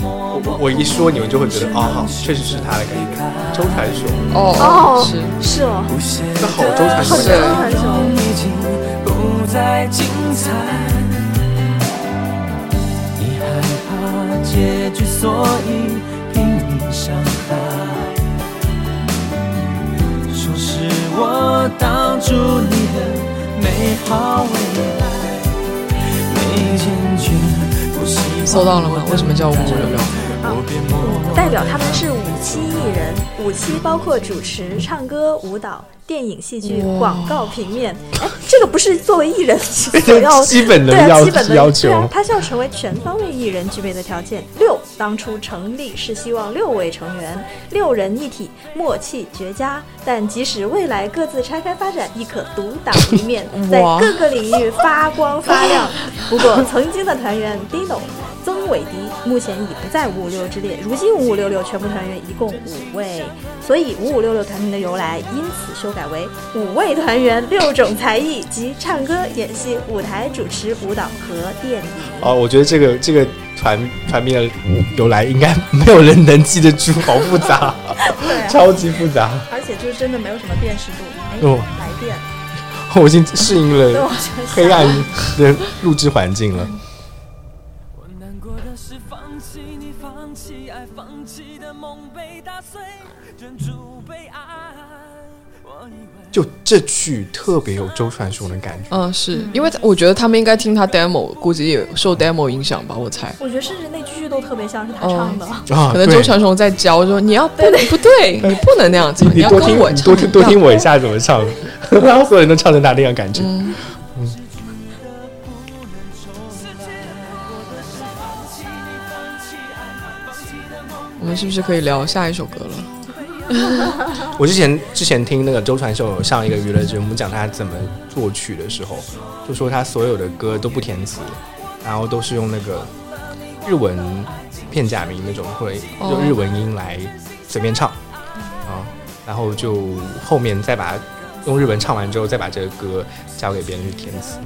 [SPEAKER 1] 我我我一说，你们就会觉得哦，好，确实是他的感觉。周传雄，
[SPEAKER 2] 哦
[SPEAKER 3] 哦
[SPEAKER 2] 是
[SPEAKER 3] 是哦，
[SPEAKER 1] 这好周传雄
[SPEAKER 2] 是
[SPEAKER 1] 啊！
[SPEAKER 3] 很熟。
[SPEAKER 5] 结局，所以拼命伤害。说是我挡住你的美好未来，没坚决，不希望
[SPEAKER 2] 搜到了吗？为什么叫五五六六？
[SPEAKER 5] 我便默默
[SPEAKER 3] 代表他们是五期艺人，五期包括主持、唱歌、舞蹈、电影、戏剧、广告、平面。哎，这个不是作为艺人 所要
[SPEAKER 1] 基本的
[SPEAKER 3] 对啊，
[SPEAKER 1] 要
[SPEAKER 3] 基本的
[SPEAKER 1] 要求
[SPEAKER 3] 对啊，他是要成为全方位艺人具备的条件。六，当初成立是希望六位成员六人一体，默契绝佳。但即使未来各自拆开发展，亦可独当一面，在各个领域发光发亮。不过，曾经的团员 Dino。曾伟迪目前已不在五五六之列，如今五五六六全部团员一共五位，所以五五六六团名的由来因此修改为五位团员六种才艺及唱歌、演戏、舞台主持、舞蹈和电影。
[SPEAKER 1] 哦，我觉得这个这个团团名的由来应该 没有人能记得住，好复杂，
[SPEAKER 3] 对啊，
[SPEAKER 1] 超级复杂。
[SPEAKER 3] 而且就是真的没有什么辨识度。哎，
[SPEAKER 1] 哦
[SPEAKER 3] 来电，
[SPEAKER 1] 我已经适应，了黑暗的录制环境了。就这句特别有周传雄的感觉。
[SPEAKER 2] 嗯，是因为我觉得他们应该听他 demo，估计也受 demo 影响吧，我猜。
[SPEAKER 3] 我觉得甚至那句句都特别像是他唱的。
[SPEAKER 1] 啊，
[SPEAKER 2] 可能周传雄在教说你要不不对，你不能那样子，
[SPEAKER 1] 你
[SPEAKER 2] 要
[SPEAKER 1] 多听
[SPEAKER 2] 我唱
[SPEAKER 1] 多听多听我一下怎么唱，然 后所有人都唱成他那样感觉。
[SPEAKER 2] 嗯，我们是不是可以聊下一首歌了？
[SPEAKER 1] 我之前之前听那个周传雄上一个娱乐节目，讲他怎么作曲的时候，就说他所有的歌都不填词，然后都是用那个日文片假名那种，会
[SPEAKER 2] 哦
[SPEAKER 1] 就日文音来随便唱啊，然后就后面再把用日文唱完之后，再把这个歌交给别人去填词。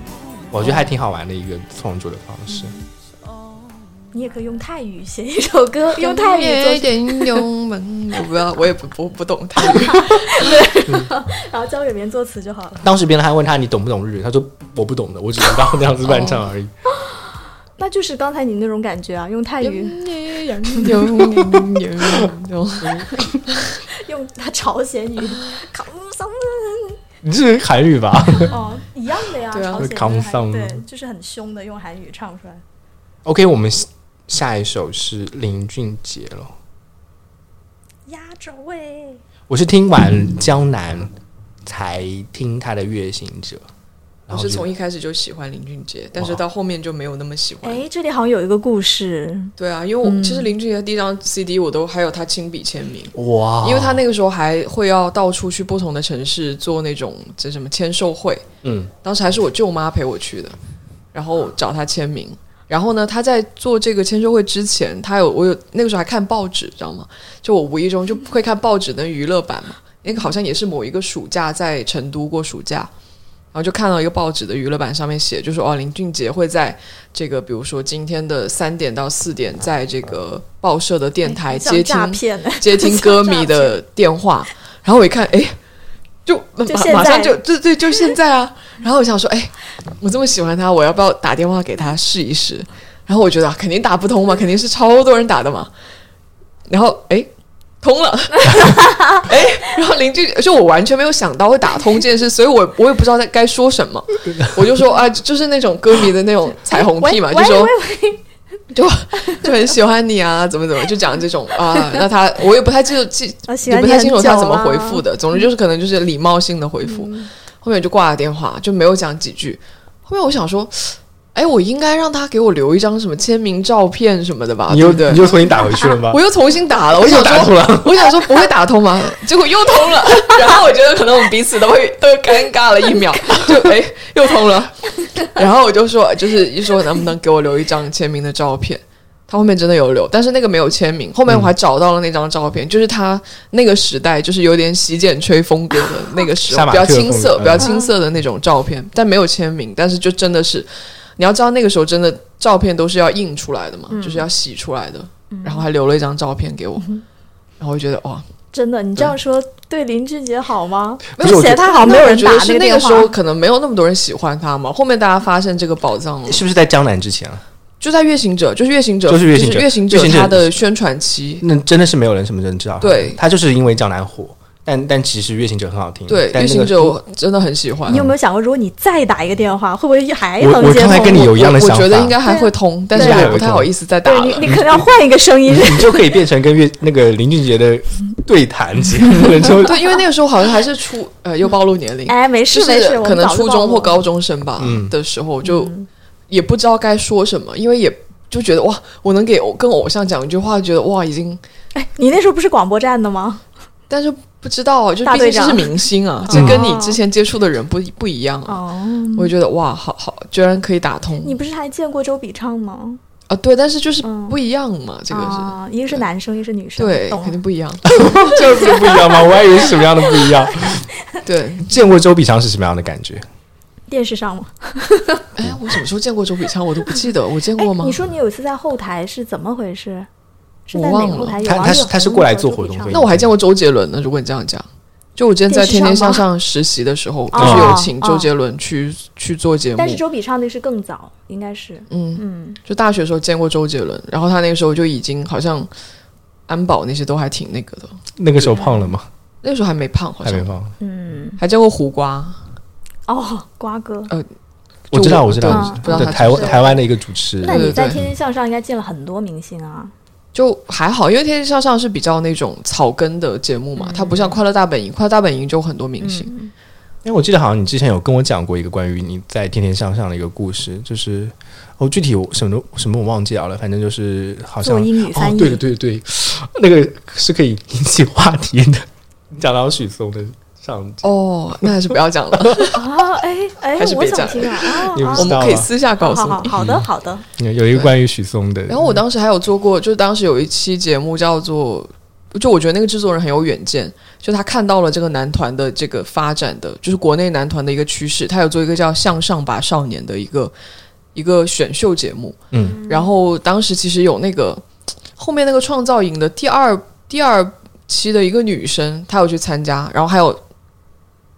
[SPEAKER 1] 我觉得还挺好玩的一个创作的方式。
[SPEAKER 3] 你也可以用泰语写一首歌，用泰语做
[SPEAKER 2] 一点用 文，我不要，我也不不不懂泰语。
[SPEAKER 3] 对 然后交给别人作词就好了。
[SPEAKER 1] 当时别人还问他你懂不懂日语，他说我不懂的，我只知道那样子乱唱而已。
[SPEAKER 3] 那就是刚才你那种感觉啊，用泰语，用他朝鲜语，
[SPEAKER 1] 你这是韩语吧？
[SPEAKER 3] 哦，一样的呀，
[SPEAKER 2] 对啊
[SPEAKER 3] 朝鲜跟
[SPEAKER 1] 扛桑
[SPEAKER 3] 对，就是很凶的用韩语唱出来。
[SPEAKER 1] OK，我们下一首是林俊杰了。
[SPEAKER 3] 压轴喂，
[SPEAKER 1] 我是听完《江南》才听他的《月行者》，
[SPEAKER 2] 我是从一开始就喜欢林俊杰，但是到后面就没有那么喜欢。
[SPEAKER 3] 哎，这里好像有一个故事，
[SPEAKER 2] 对啊，因为我、
[SPEAKER 3] 嗯
[SPEAKER 2] 其实林俊杰的第一张 CD 我都还有他亲笔签名，
[SPEAKER 1] 哇，
[SPEAKER 2] 因为他那个时候还会要到处去不同的城市做那种这什么签售会，
[SPEAKER 1] 嗯
[SPEAKER 2] 当时还是我舅妈陪我去的，然后找他签名。然后呢，他在做这个签售会之前，他有我有那个时候还看报纸，知道吗？就我无意中就会看报纸的娱乐版嘛，那个好像也是某一个暑假在成都过暑假，然后就看到一个报纸的娱乐版上面写，就说哦，林俊杰会在这个比如说今天的三点到四点，在这个报社的电台接听接听歌迷的电话，然后我一看，哎，就马
[SPEAKER 3] 就
[SPEAKER 2] 马上就对对，就现在啊。然后我想说，哎，我这么喜欢他，我要不要打电话给他试一试？然后我觉得、啊、肯定打不通嘛，肯定是超多人打的嘛。然后哎，通了，哎，然后邻居就我完全没有想到会打通这件事，所以我我也不知道在该说什么，我就说啊，就是那种歌迷的那种 彩虹屁嘛，就说就就很喜欢你啊，怎么怎么，就讲这种啊。那他我也不太记得记，也不太清楚他怎么
[SPEAKER 3] 啊
[SPEAKER 2] 回复的。总之就是可能就是礼貌性的回复，后面就挂了电话，就没有讲几句。后面我想说，哎，我应该让他给我留一张什么签名照片什么的吧，
[SPEAKER 1] 你又
[SPEAKER 2] 对不对
[SPEAKER 1] 你？又重新打回去了吗
[SPEAKER 2] 我？又重新打了，我想
[SPEAKER 1] 又打通
[SPEAKER 2] 说，
[SPEAKER 1] 了，
[SPEAKER 2] 我想说不会打通吗？结果又通了，然后我觉得可能我们彼此都会都尴尬了一秒，就哎又通了，然后我就说就是一说能不能给我留一张签名的照片。他后面真的有留，但是那个没有签名。后面我还找到了那张照片，就是他那个时代，就是有点洗剪吹风格的那个时候，比较青涩、比较青涩的那种照片，但没有签名。但是就真的是，你要知道那个时候真的照片都是要印出来的嘛，就是要洗出来的。然后还留了一张照片给我，然后我觉得哇，
[SPEAKER 3] 真的，你这样说对林俊杰好吗？
[SPEAKER 1] 不是我觉得
[SPEAKER 3] 写他好，没有人打
[SPEAKER 2] 那我觉得是
[SPEAKER 3] 个
[SPEAKER 2] 时候。可能没有那么多人喜欢他嘛。后面大家发现这个宝藏了，
[SPEAKER 1] 是不是在江南之前啊？
[SPEAKER 2] 就在《月行者》，就是《月行者》，
[SPEAKER 1] 就是月行者
[SPEAKER 2] 月行者
[SPEAKER 1] 月行者
[SPEAKER 2] 他的宣传期。
[SPEAKER 1] 那真的是没有人什么人知道。
[SPEAKER 2] 对
[SPEAKER 1] 他就是因为江南火，但但其实《月行者》很好听。
[SPEAKER 2] 对，《
[SPEAKER 1] 但那个
[SPEAKER 2] 月行者》我真的很喜欢
[SPEAKER 3] 你。有没有想过，如果你再打一个电话，会不会还
[SPEAKER 1] 我
[SPEAKER 3] 能接通？
[SPEAKER 1] 我刚才跟你有一样的想法，
[SPEAKER 2] 觉得应该还会通，但是
[SPEAKER 3] 对啊
[SPEAKER 2] 我不太好意思再打了
[SPEAKER 3] 你，。你可能要换一个声音。
[SPEAKER 1] 你就可以变成跟月那个林俊杰的对谈节目，就
[SPEAKER 2] 对，因为那个时候好像还是初呃，又暴露年龄，
[SPEAKER 3] 哎，没事没事，
[SPEAKER 2] 可能初中或高中生吧
[SPEAKER 1] 嗯
[SPEAKER 2] 的时候，就也不知道该说什么，因为也就觉得哇，我能给偶跟偶像讲一句话，觉得哇，已经，
[SPEAKER 3] 哎，你那时候不是广播站的吗？
[SPEAKER 2] 但是不知道，就
[SPEAKER 3] 大队长
[SPEAKER 2] 毕竟这是明星啊，这跟你之前接触的人不不一样啊。
[SPEAKER 3] 哦，
[SPEAKER 2] 我就觉得哇，好好，居然可以打通
[SPEAKER 3] 你不是还见过周笔畅吗？
[SPEAKER 2] 啊！对，但是就是
[SPEAKER 3] 嗯
[SPEAKER 2] 不一样嘛，这个是
[SPEAKER 3] 啊，一个是男生，一个是女生，
[SPEAKER 2] 对，肯定不一样。
[SPEAKER 1] 这不是不一样吗？我还以为是什么样的不一样。
[SPEAKER 2] 对，
[SPEAKER 1] 见过周笔畅是什么样的感觉？
[SPEAKER 3] 电视上吗？
[SPEAKER 2] 哎，我什么时候见过周笔畅，我都不记得，我见过吗
[SPEAKER 3] 你？说你有一次在后台是怎么回事？是在
[SPEAKER 2] 我忘了
[SPEAKER 3] 哪个后台？有
[SPEAKER 1] 他他是他是过来做活动会
[SPEAKER 2] 那我还见过周杰伦呢。如果你这样讲，就我之前在《天天向上》实习的时候，
[SPEAKER 3] 哦
[SPEAKER 2] 就是有请周杰伦去去做节目
[SPEAKER 3] 但。是周笔畅那是更早，应该是，
[SPEAKER 2] 嗯，
[SPEAKER 3] 嗯，
[SPEAKER 2] 就大学的时候见过周杰伦，然后他那个时候就已经好像安保那些都还挺那个的，
[SPEAKER 1] 那个时候胖了吗？
[SPEAKER 2] 那个时候还没胖，好像
[SPEAKER 1] 还没胖。
[SPEAKER 3] 嗯，
[SPEAKER 2] 还见过胡瓜。
[SPEAKER 3] 哦，瓜哥，
[SPEAKER 1] 我知道，我知道，
[SPEAKER 3] 嗯
[SPEAKER 1] 我知
[SPEAKER 2] 不知道
[SPEAKER 1] 对台湾台湾的一个主持人。
[SPEAKER 3] 那你在《天天向上》应该见了很多明星啊，
[SPEAKER 2] 就还好，因为《天天向上》是比较那种草根的节目嘛，它不像《快乐大本营》，《快乐大本营》就很多明星。
[SPEAKER 3] 嗯
[SPEAKER 1] 因为我记得好像你之前有跟我讲过一个关于你在《天天向上》的一个故事，就是哦，具体我什么什么我忘记了，反正就是好像
[SPEAKER 3] 做英语翻译
[SPEAKER 1] 哦，对对对对，那个是可以引起话题的。你讲到许嵩的上，
[SPEAKER 2] 哦，那还是不要讲了，
[SPEAKER 3] 啊，哎哎
[SPEAKER 2] 还是，
[SPEAKER 3] 我
[SPEAKER 2] 别讲
[SPEAKER 3] 想听啊，
[SPEAKER 2] 我们可以私下告诉你。
[SPEAKER 3] 好的好的，
[SPEAKER 1] 有一个关于许嵩的，
[SPEAKER 2] 然后我当时还有做过，就是当时有一期节目叫做，就我觉得那个制作人很有远见，就他看到了这个男团的这个发展的，就是国内男团的一个趋势，他有做一个叫《向上吧少年》的一个一个选秀节目，
[SPEAKER 1] 嗯。
[SPEAKER 2] 然后当时其实有那个后面那个创造营的第二第二期的一个女生，她有去参加，然后还有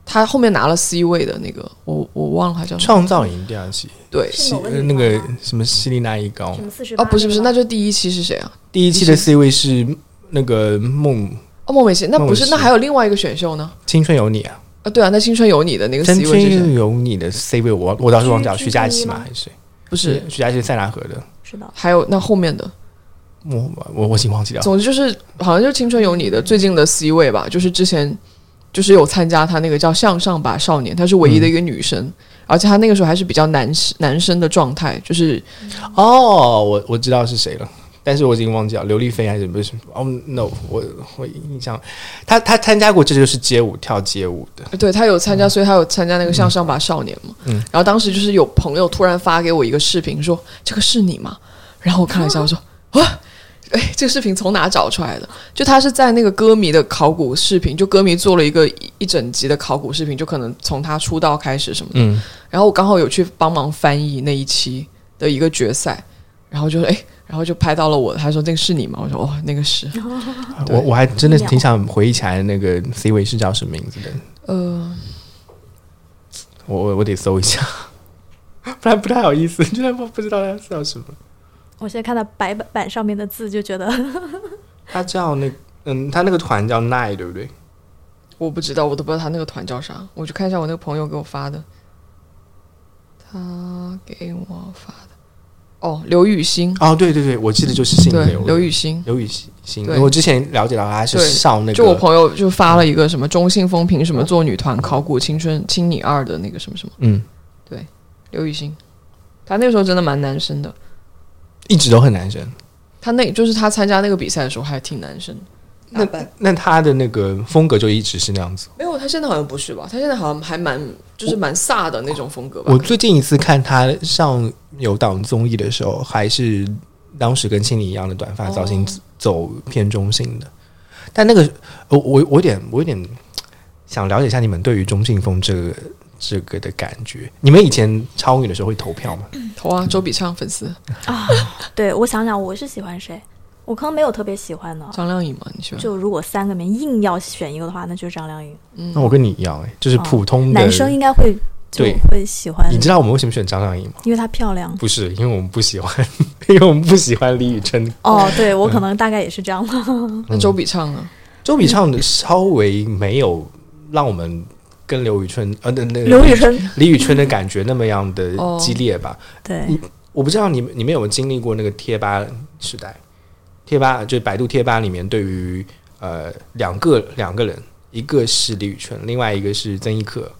[SPEAKER 2] 她后面拿了 C 位的那个，我我忘了他叫什么，
[SPEAKER 1] 创造营第二期，
[SPEAKER 2] 对。
[SPEAKER 3] 是某个女
[SPEAKER 1] 呃那个什么西丽娜一高
[SPEAKER 3] 什，么四十
[SPEAKER 2] 哦，不是不是，那就第一期是谁啊？
[SPEAKER 1] 第一期的 C 位是那个孟
[SPEAKER 2] 哦，孟美岐，那不是，那还有另外一个选秀呢？
[SPEAKER 1] 青春有你啊，
[SPEAKER 2] 啊，对啊，那青春有你的那个 C 位是谁？
[SPEAKER 1] 春有你的 C 位我我倒是忘记了，
[SPEAKER 3] 徐
[SPEAKER 1] 徐佳琪吗还是谁？
[SPEAKER 2] 不是，
[SPEAKER 1] 徐佳琪塞纳河的，
[SPEAKER 3] 是的，
[SPEAKER 2] 还有那后面的。
[SPEAKER 1] 我我我已经忘记了。
[SPEAKER 2] 总之就是，好像就青春有你的最近的 C 位吧，就是之前就是有参加他那个叫向上吧少年，她是唯一的一个女生，而且她那个时候还是比较男男生的状态，就是
[SPEAKER 1] 哦，我我知道是谁了，但是我已经忘记了，刘丽菲还是不是？哦、no，我我印象，他他参加过，这就是街舞跳街舞的，
[SPEAKER 2] 对她有参加，所以她有参加那个向上吧少年嘛。
[SPEAKER 1] 嗯
[SPEAKER 2] 然后当时就是有朋友突然发给我一个视频说：“这个是你吗？”然后我看了一下，我说：“哇！”哎，这个视频从哪找出来的？就他是在那个歌迷的考古视频，就歌迷做了一个一一整集的考古视频，就可能从他出道开始什么的。
[SPEAKER 1] 嗯，
[SPEAKER 2] 然后我刚好有去帮忙翻译那一期的一个决赛，然后就哎，然后就拍到了我，他说那个是你吗？我说哦，那个是，对
[SPEAKER 1] 我我还真的挺想回忆起来那个 C 位是叫什么名字的，
[SPEAKER 2] 呃，
[SPEAKER 1] 我我我得搜一下，不然不太好意思，居然不不知道他叫什么。
[SPEAKER 3] 我现在看到白板板上面的字就觉得
[SPEAKER 1] 他叫那嗯，他那个团叫 Nine 对不对？
[SPEAKER 2] 我不知道，我都不知道他那个团叫啥，我去看一下我那个朋友给我发的，他给我发的，哦，刘雨欣，
[SPEAKER 1] 哦，对对对，我记得就是姓刘，，
[SPEAKER 2] 刘雨欣。
[SPEAKER 1] 刘雨欣，因为我之前了解到他是
[SPEAKER 2] 对。
[SPEAKER 1] 上那个，
[SPEAKER 2] 就我朋友就发了一个什么中性风评什么做女团考古青春青你二的那个什么什么
[SPEAKER 1] 嗯，对
[SPEAKER 2] 刘雨欣，他那个时候真的蛮男生的，
[SPEAKER 1] 一直都很男生。
[SPEAKER 2] 他那就是他参加那个比赛的时候还挺男生。
[SPEAKER 1] 那那他的那个风格就一直是那样子。
[SPEAKER 2] 没有，他现在好像不是吧？他现在好像还蛮就是蛮飒的那种风格吧。
[SPEAKER 1] 我最近一次看他上有档综艺的时候，还是当时跟青你一样的短发造型，
[SPEAKER 2] 哦
[SPEAKER 1] 走偏中性的。但那个我我我有点我有点想了解一下你们对于中性风这个这个的感觉。你们以前超女的时候会投票吗？
[SPEAKER 2] 投啊，周笔畅粉丝啊
[SPEAKER 3] 对我想想，我是喜欢谁？我可能没有特别喜欢的。
[SPEAKER 2] 张靓颖嘛，你喜欢？
[SPEAKER 3] 就如果三个里面硬要选一个的话，那就是张靓颖。
[SPEAKER 2] 嗯
[SPEAKER 1] 那我跟你一样、哎，就是普通的、
[SPEAKER 3] 男生应该会就
[SPEAKER 1] 对
[SPEAKER 3] 会喜欢，
[SPEAKER 1] 你知道我们为什么选张靓颖吗？
[SPEAKER 3] 因为她漂亮。
[SPEAKER 1] 不是，因为我们不喜欢，因为我们不喜欢李宇春。
[SPEAKER 3] 哦，对我可能大概也是这样吧。
[SPEAKER 2] 那周笔畅呢？
[SPEAKER 1] 周笔畅的稍微没有让我们跟刘宇春呃那那个
[SPEAKER 3] 刘宇春，
[SPEAKER 1] 李宇春的感觉那么样的
[SPEAKER 2] 哦
[SPEAKER 1] 激烈吧？
[SPEAKER 3] 对，
[SPEAKER 1] 我不知道你们你们有没有经历过那个贴吧时代？贴吧就是百度贴吧里面对于呃两个两个人，一个是李宇春，另外一个是曾轶可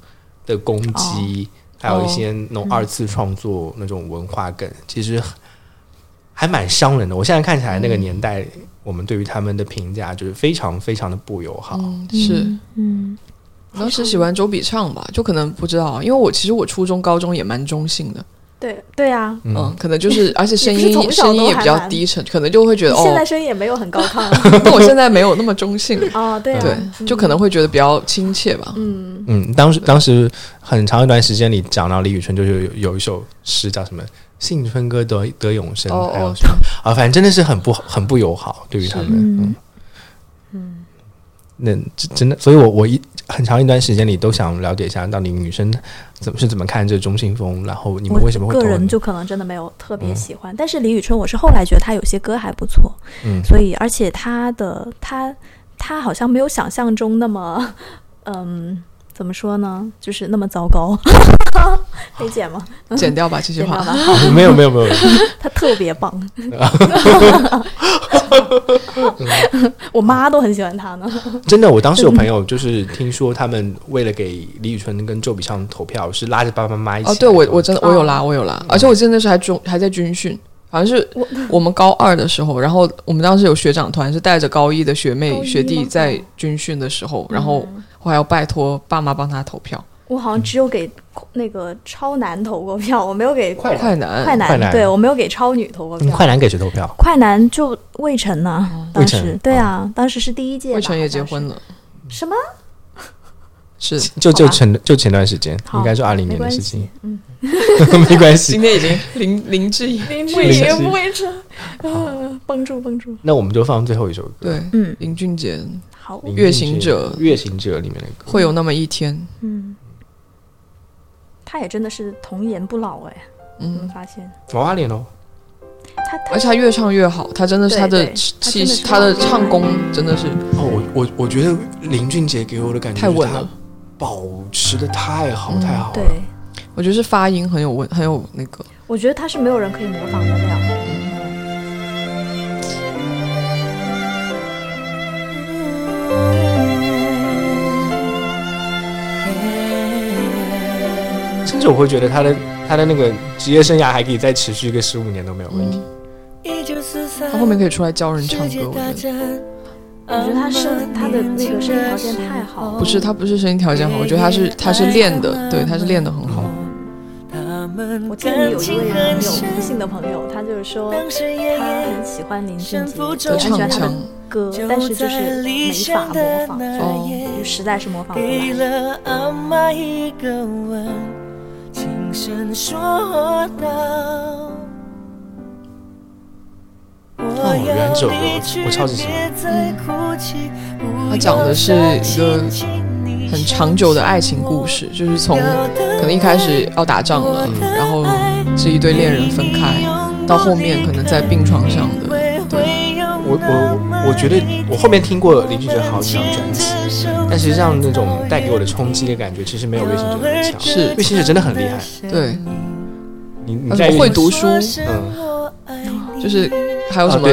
[SPEAKER 1] 的攻击，还有一些那种二次创作那种文化梗，其实还蛮伤人的。我现在看起来那个年代，我们对于他们的评价就是非常非常的不友好。
[SPEAKER 2] 嗯，是。
[SPEAKER 3] 嗯，
[SPEAKER 2] 我当时喜欢周笔畅吧，就可能不知道啊，因为我其实我初中、高中也蛮中性的，
[SPEAKER 3] 对对啊。
[SPEAKER 1] 嗯
[SPEAKER 2] 嗯，可能就是，而且声音声音也比较低沉，可能就会觉得
[SPEAKER 3] 哦现在
[SPEAKER 2] 哦，
[SPEAKER 3] 声音也没有很高亢
[SPEAKER 2] 那我现在没有那么中性，
[SPEAKER 3] 哦，对啊，
[SPEAKER 2] 对，就可能会觉得比较亲切吧。
[SPEAKER 3] 嗯，
[SPEAKER 1] 嗯，当时当时很长一段时间里讲到李宇春，就是有有一首诗叫什么“幸春歌得得永生”，
[SPEAKER 2] 哦哦
[SPEAKER 1] 还有什么啊，反正真的是很不很不友好，对于他们。那真真的，所以我我一很长一段时间里都想了解一下，到底女生怎么是怎么看这中性风，然后你们为什么会
[SPEAKER 3] 个人就可能真的没有特别喜欢，但是李宇春，我是后来觉得她有些歌还不错，
[SPEAKER 1] 嗯。
[SPEAKER 3] 所以而且她的她她好像没有想象中那么，嗯，怎么说呢，就是那么糟糕，可以剪吗？
[SPEAKER 2] 剪掉吧这句话。
[SPEAKER 1] 没有没有没有，
[SPEAKER 3] 他特别棒，我妈都很喜欢他呢。
[SPEAKER 1] 真的，我当时有朋友就是听说他们为了给李宇春跟周笔畅投票，是拉着爸爸妈妈一起
[SPEAKER 2] 哦，对我我真的我有拉，我有拉，而且我记得那时候还军还在军训，好像是
[SPEAKER 3] 我
[SPEAKER 2] 我们高二的时候，然后我们当时有学长团是带着高一的学妹学弟在军训的时候，然后我还要拜托爸妈帮他投票。
[SPEAKER 3] 我好像只有给那个超男投过票，我没有给
[SPEAKER 1] 快
[SPEAKER 2] 快男，
[SPEAKER 3] 快男，
[SPEAKER 1] 快男。
[SPEAKER 3] 对我没有给超女投过票。
[SPEAKER 1] 嗯快男给谁投票？
[SPEAKER 3] 快男就魏晨呐、当时。
[SPEAKER 1] 魏晨
[SPEAKER 3] 对啊，当时是第一届，
[SPEAKER 2] 魏晨也结婚了，
[SPEAKER 3] 什么？
[SPEAKER 2] 是。
[SPEAKER 1] 就就前就前段时间，应该是二零年的事情，
[SPEAKER 3] 嗯，
[SPEAKER 1] 没关系。
[SPEAKER 2] 今。天已经林林志颖，
[SPEAKER 3] 林
[SPEAKER 1] 志颖
[SPEAKER 3] 颖、魏晨，呃，帮助帮助，
[SPEAKER 1] 那我们就放最后一首歌，
[SPEAKER 2] 对，
[SPEAKER 3] 嗯，
[SPEAKER 2] 林俊杰
[SPEAKER 3] 好，
[SPEAKER 2] 月行者。
[SPEAKER 1] 月行者里面的歌，
[SPEAKER 2] 会有那么一天，
[SPEAKER 3] 嗯，他也真的是童颜不老哎，你们
[SPEAKER 2] 嗯，
[SPEAKER 3] 发现。
[SPEAKER 1] 娃娃脸哦，
[SPEAKER 3] 他他
[SPEAKER 2] 而且他越唱越好，他真的是他的
[SPEAKER 3] 对
[SPEAKER 2] 气，
[SPEAKER 3] 他的
[SPEAKER 2] 他的唱功真的是
[SPEAKER 1] 哦，我我我觉得林俊杰给我的感觉
[SPEAKER 2] 太稳了，
[SPEAKER 1] 保持的太好
[SPEAKER 2] 嗯
[SPEAKER 1] 太好了，
[SPEAKER 3] 对，
[SPEAKER 2] 我觉得是发音很有问，很有那个，
[SPEAKER 3] 我觉得他是没有人可以模仿得了。
[SPEAKER 1] 甚至我会觉得他的他的那个职业生涯还可以再持续个十五年都没有问题。
[SPEAKER 2] 他后面可以出来教人唱歌，我觉得
[SPEAKER 3] 我觉得他声他的那个声音条件太好了，
[SPEAKER 2] 不是他不是声音条件好，我觉得他是他是练的，对，他是练的很好。
[SPEAKER 3] 我记得你有一位
[SPEAKER 5] 很深，
[SPEAKER 3] 不幸的朋友，他就是说他很喜欢林俊杰，
[SPEAKER 5] 身负
[SPEAKER 3] 很喜欢他的
[SPEAKER 2] 唱
[SPEAKER 3] 歌，但是就是没法模仿，
[SPEAKER 2] 哦
[SPEAKER 3] 就实在是模仿不
[SPEAKER 5] 给
[SPEAKER 3] 来。
[SPEAKER 1] 哦原来这首歌我超级喜欢
[SPEAKER 5] 欢
[SPEAKER 2] 它讲的是一个很长久的爱情故事，就是从可能一开始要打仗了，然后这一对恋人分开，到后面可能在病床上的，对，
[SPEAKER 1] 我我我觉得我后面听过林俊杰好几张专辑，但实际上那种带给我的冲击的感觉，其实没有岳星哲那么强。
[SPEAKER 2] 是
[SPEAKER 1] 岳星哲真的很厉害，
[SPEAKER 2] 对，
[SPEAKER 1] 你你
[SPEAKER 2] 会读书，
[SPEAKER 1] 嗯。
[SPEAKER 2] 就是还有什么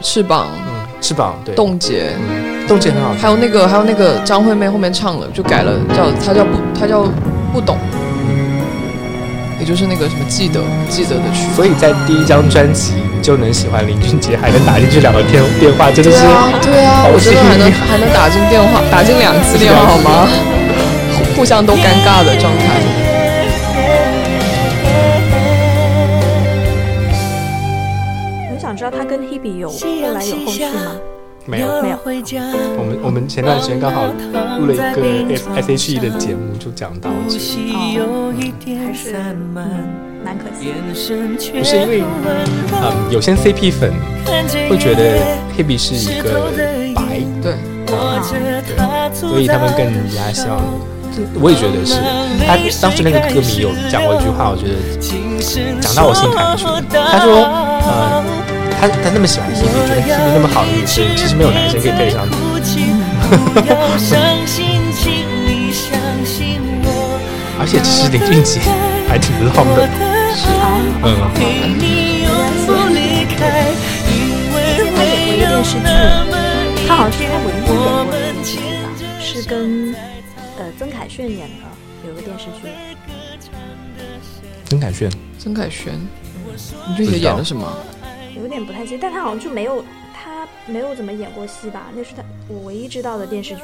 [SPEAKER 2] 翅膀、
[SPEAKER 1] 嗯翅膀对。
[SPEAKER 2] 冻结，
[SPEAKER 1] 嗯冻结很好听，
[SPEAKER 2] 还有那个还有那个张惠妹后面唱了，就改了，叫她叫不她叫不懂，也就是那个什么记得记得的曲。
[SPEAKER 1] 所以在第一张专辑你就能喜欢林俊杰，还能打进去两个电电话，真的是
[SPEAKER 2] 对啊，对啊，我真的还能还能打进电话，打进两次电话好吗？互互相都尴尬的状态。
[SPEAKER 3] 我想知道他跟 Hebe 有后来有后续吗？
[SPEAKER 1] 没有。
[SPEAKER 3] 没有
[SPEAKER 1] 我们我们前段时间刚好录了一个 S S H E 的节目，就讲到这个，
[SPEAKER 3] 还是蛮可惜。
[SPEAKER 1] 不是因为嗯，有些 CP 粉会觉得 Hebe 是一个白，
[SPEAKER 2] 对，
[SPEAKER 1] 啊，对，所以他们更加希望。这我也觉得是，他当时那个歌迷有讲过一句话，我觉得讲到我心坎里去了。他说，呃，他他那么喜欢 Hebe，觉得 Hebe 那么好的女生，其实没有男生可以配得上她。而且其实林俊杰还挺浪的，嗯，
[SPEAKER 3] 他演过一个电视剧，他好像是他唯一演过的电视剧吧，是跟呃曾凯旋演的，有个电视剧。
[SPEAKER 1] 曾凯旋，
[SPEAKER 2] 曾凯旋，林俊杰演了什么？
[SPEAKER 3] 有点不太记得，但他好像就没有他没有怎么演过戏吧？那是他我唯一知道的电视剧。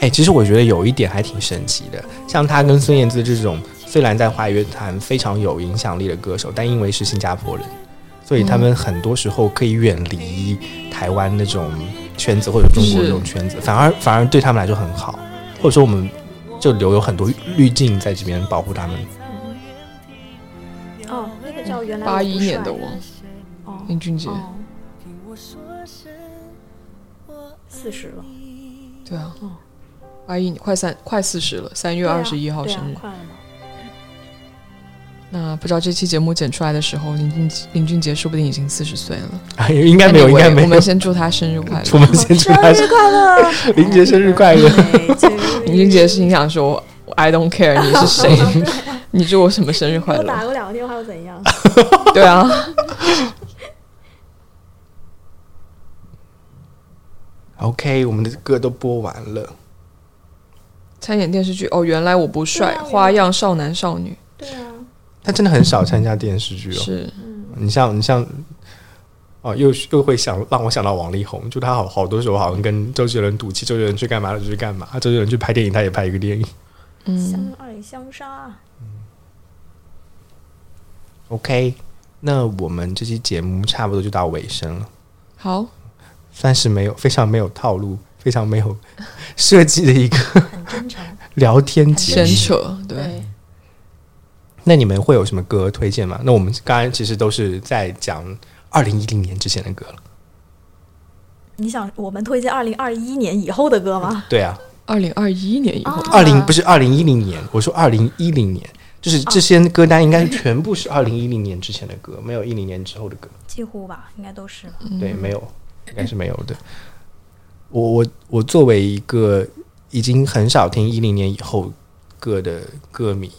[SPEAKER 1] 哎，其实我觉得有一点还挺神奇的，像他跟孙燕姿这种，虽然在华语乐坛非常有影响力的歌手，但因为是新加坡人，所以他们很多时候可以远离台湾那种圈子或者中国这种圈子，反而反而对他们来说很好，或者说我们就留有很多滤镜在这边保护他们。
[SPEAKER 3] 哦，那个叫原来
[SPEAKER 2] 八一年的
[SPEAKER 3] 我
[SPEAKER 2] 林俊杰，
[SPEAKER 3] 哦，四十了，
[SPEAKER 2] 对啊。
[SPEAKER 3] 哦，
[SPEAKER 2] 八一快三快四十了，三月二十一号生日。
[SPEAKER 3] 快了。嘛。
[SPEAKER 2] 那不知道这期节目剪出来的时候，林俊林俊杰说不定已经四十岁了。
[SPEAKER 1] 哎，应该没有，应该没有
[SPEAKER 2] 我们。先祝他生日快乐
[SPEAKER 1] 我
[SPEAKER 2] 乐。
[SPEAKER 1] 们先祝他
[SPEAKER 3] 生日快乐，
[SPEAKER 1] 林杰生日快乐。
[SPEAKER 2] 林俊杰心想说：“I don't care 你是谁，你祝我什么生日快
[SPEAKER 3] 我打
[SPEAKER 2] 乐
[SPEAKER 3] 过两个电话又怎样？？”
[SPEAKER 2] 对啊
[SPEAKER 1] ，OK，我们的歌都播完了。
[SPEAKER 2] 参演电视剧哦，原来我不帅，
[SPEAKER 3] 啊
[SPEAKER 2] 花样少男少女
[SPEAKER 1] 他真的很少参加电视剧哦。
[SPEAKER 2] 是
[SPEAKER 1] 你像你像，哦，又又会想让我想到王力宏，就他好好多时候好像跟周杰伦赌气，周杰伦去干嘛就去干嘛，周杰伦去拍电影，他也拍一个电影。
[SPEAKER 2] 嗯，
[SPEAKER 3] 相爱相杀。
[SPEAKER 1] OK，那我们这期节目差不多就到尾声了，
[SPEAKER 2] 好，
[SPEAKER 1] 算是没有非常没有套路、非常没有 设计的一个
[SPEAKER 3] 很真诚。
[SPEAKER 1] 聊天节
[SPEAKER 2] 闲
[SPEAKER 1] 目。
[SPEAKER 2] 扯，对，
[SPEAKER 3] 对，
[SPEAKER 1] 那你们会有什么歌推荐吗？那我们刚刚其实都是在讲二零一零年之前的歌了。
[SPEAKER 3] 你想我们推荐二零二一年以后的歌吗？
[SPEAKER 1] 对啊，
[SPEAKER 2] 二零二一年以后，
[SPEAKER 3] 啊
[SPEAKER 1] 二零不是二零一零年，我说二零一零年，就是这些歌单应该是全部是二零一零年之前的歌，没有一零年之后的歌。
[SPEAKER 3] 几乎吧，应该都是。
[SPEAKER 1] 对，没有，应该是没有的。我我我作为一个已经很少听一零年以后歌的歌迷，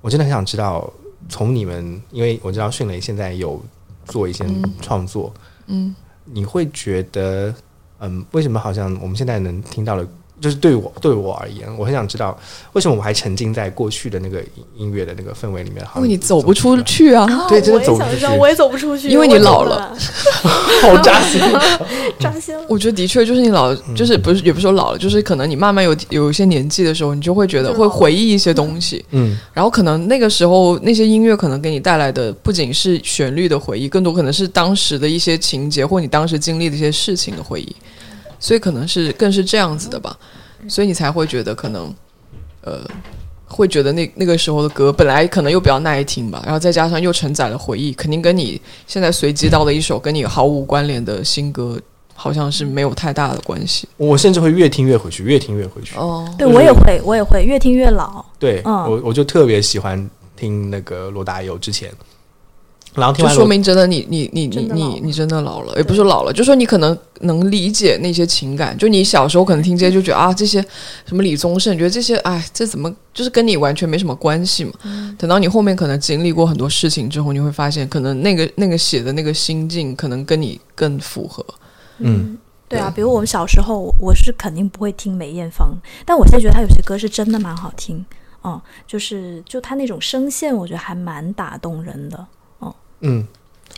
[SPEAKER 1] 我真的很想知道，从你们，因为我知道迅雷现在有做一些创作，
[SPEAKER 2] 嗯，
[SPEAKER 1] 你会觉得，嗯，为什么好像我们现在能听到的就是对我对我而言，我很想知道为什么我还沉浸在过去的那个音音乐的那个氛围里面，好像
[SPEAKER 2] 因为你走不出，去啊，
[SPEAKER 1] 对真的
[SPEAKER 3] 我也
[SPEAKER 1] 走不出去。
[SPEAKER 3] 想知道，我也走不出去，
[SPEAKER 2] 因为你老了，
[SPEAKER 1] 好扎心。
[SPEAKER 3] 扎心。
[SPEAKER 2] 我觉得的确就是你老，就是不是也不是说老了，就是可能你慢慢有有一些年纪的时候，你就会觉得会回忆一些东西，
[SPEAKER 1] 嗯。
[SPEAKER 2] 然后可能那个时候那些音乐可能给你带来的不仅是旋律的回忆，更多可能是当时的一些情节或你当时经历的一些事情的回忆，所以可能是更是这样子的吧，所以你才会觉得可能，呃。会觉得那那个时候的歌本来可能又比较耐听吧，然后再加上又承载了回忆，肯定跟你现在随机到的一首跟你毫无关联的新歌，好像是没有太大的关系。
[SPEAKER 1] 我甚至会越听越回去，越听越回去。
[SPEAKER 2] 哦，
[SPEAKER 3] 对
[SPEAKER 1] 就是
[SPEAKER 3] 我也会，我也会，越听越老。
[SPEAKER 1] 对，
[SPEAKER 3] 嗯
[SPEAKER 1] 我我就特别喜欢听那个罗大佑之前，然后听
[SPEAKER 2] 就说明真的你你你你
[SPEAKER 3] 真的老了
[SPEAKER 2] 你你真的老了，也不是老了，就说你可能能理解那些情感。就你小时候可能听这些就觉得啊，这些什么李宗盛，觉得这些哎，这怎么就是跟你完全没什么关系嘛。等到你后面可能经历过很多事情之后，你会发现，可能那个那个写的那个心境，可能跟你更符合。
[SPEAKER 1] 嗯，
[SPEAKER 3] 对啊，比如我们小时候，我是肯定不会听梅艳芳，但我现在觉得她有些歌是真的蛮好听。哦，就是就她那种声线，我觉得还蛮打动人的。
[SPEAKER 1] 嗯，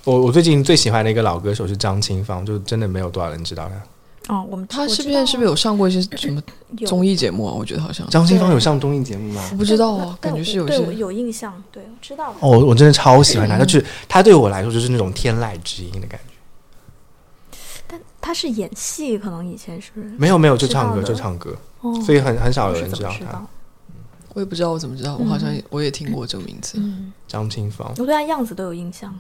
[SPEAKER 1] 我我最近最喜欢的一个老歌手是张清芳，就真的没有多少人知道他。
[SPEAKER 3] 哦，我们
[SPEAKER 2] 他是不是是不是有上过一些什么综艺节目啊？我觉得好像
[SPEAKER 1] 张清芳有上综艺节目吗
[SPEAKER 2] 我？不知道啊，感觉是有
[SPEAKER 3] 对我
[SPEAKER 2] 些
[SPEAKER 3] 有印象，对，我知道。
[SPEAKER 1] 哦，我我真的超喜欢他，就是他对我来说就是那种天籁之音的感觉。
[SPEAKER 3] 但他是演戏，可能以前是
[SPEAKER 1] 没有没有，就唱歌就唱歌，
[SPEAKER 3] 哦，
[SPEAKER 1] 所以很很少有人知道他？
[SPEAKER 2] 我也不知道我怎么知道，我好像我也听过这个名字。
[SPEAKER 3] 嗯，
[SPEAKER 1] 张清芳
[SPEAKER 3] 我对他样子都有印象。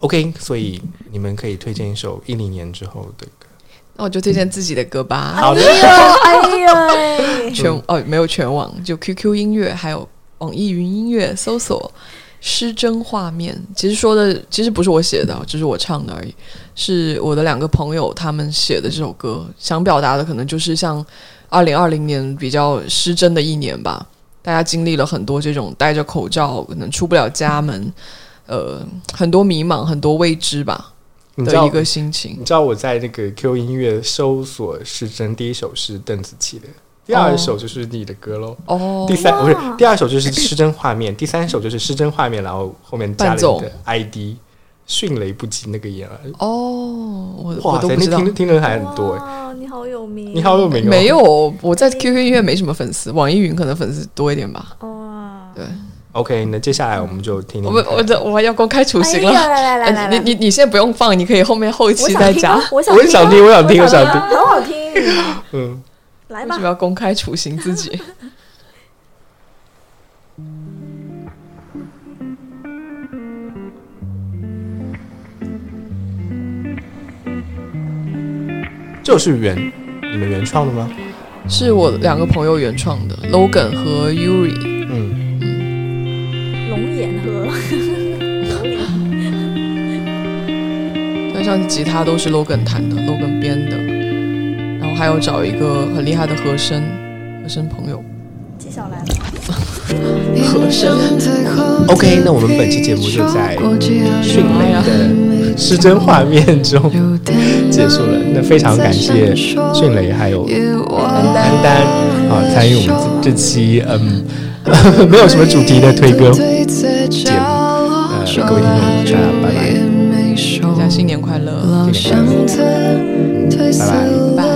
[SPEAKER 1] ，OK，所以你们可以推荐一首一零年之后的歌。
[SPEAKER 2] 那我就推荐自己的歌吧。
[SPEAKER 1] 好的，
[SPEAKER 3] 哎呀，
[SPEAKER 2] 全哦没有全网，就 QQ 音乐还有网易云音乐搜索“失真画面”。其实说的其实不是我写的，只是我唱的而已，是我的两个朋友他们写的这首歌，想表达的可能就是像二零二零年比较失真的一年吧。大家经历了很多这种戴着口罩，可能出不了家门，呃，很多迷茫，很多未知吧
[SPEAKER 1] 你知道
[SPEAKER 2] 的一个心情
[SPEAKER 1] 你。知道我在那个 Q 音乐搜索失真，第一首是邓紫棋的，第二首就是你的歌喽。
[SPEAKER 2] 哦
[SPEAKER 1] 第，三不是第二首就是失真画面，第三首就是失真画面，然后后面加了你的 ID，迅雷不及那个眼儿。
[SPEAKER 2] 哦，我我
[SPEAKER 1] 哇塞，那
[SPEAKER 2] 都不知道。
[SPEAKER 1] 听听人还很多哎，
[SPEAKER 3] 好有名，
[SPEAKER 1] 你好有名哦。
[SPEAKER 2] 没有，我在 QQ 音乐没什么粉丝，网易云可能粉丝多一点吧。
[SPEAKER 3] 哇，
[SPEAKER 2] 对
[SPEAKER 1] ，OK，那接下来我们就听听
[SPEAKER 2] 我们我这我要公开处刑了。
[SPEAKER 3] 哎来来来来
[SPEAKER 2] 呃
[SPEAKER 3] 来，
[SPEAKER 2] 你你你现在不用放，你可以后面后期再加。
[SPEAKER 3] 想听啊，我想
[SPEAKER 1] 我也想听，我想听，我想听。
[SPEAKER 3] 很好听，
[SPEAKER 1] 嗯，
[SPEAKER 3] 来吧
[SPEAKER 2] 为什么。要公开处刑自己？
[SPEAKER 1] 这是原你们原创的吗？
[SPEAKER 2] 是我两个朋友原创的，Logan 和 Yuri。
[SPEAKER 1] 嗯嗯，
[SPEAKER 3] 龙眼和
[SPEAKER 2] 那像吉他都是 Logan 弹的，Logan 编的，然后还有找一个很厉害的和声和声朋友。
[SPEAKER 3] 纪晓岚，
[SPEAKER 2] 和声
[SPEAKER 1] OK，那我们本期节目就在迅雷的失真画面中结束了。那非常感谢迅雷还有丹丹啊参与我们这这期嗯 没有什么主题的推歌节目。呃，各位听众，大家拜拜，
[SPEAKER 2] 大家新年快乐！
[SPEAKER 1] 新年快乐，拜拜。
[SPEAKER 2] 拜。
[SPEAKER 3] 拜拜。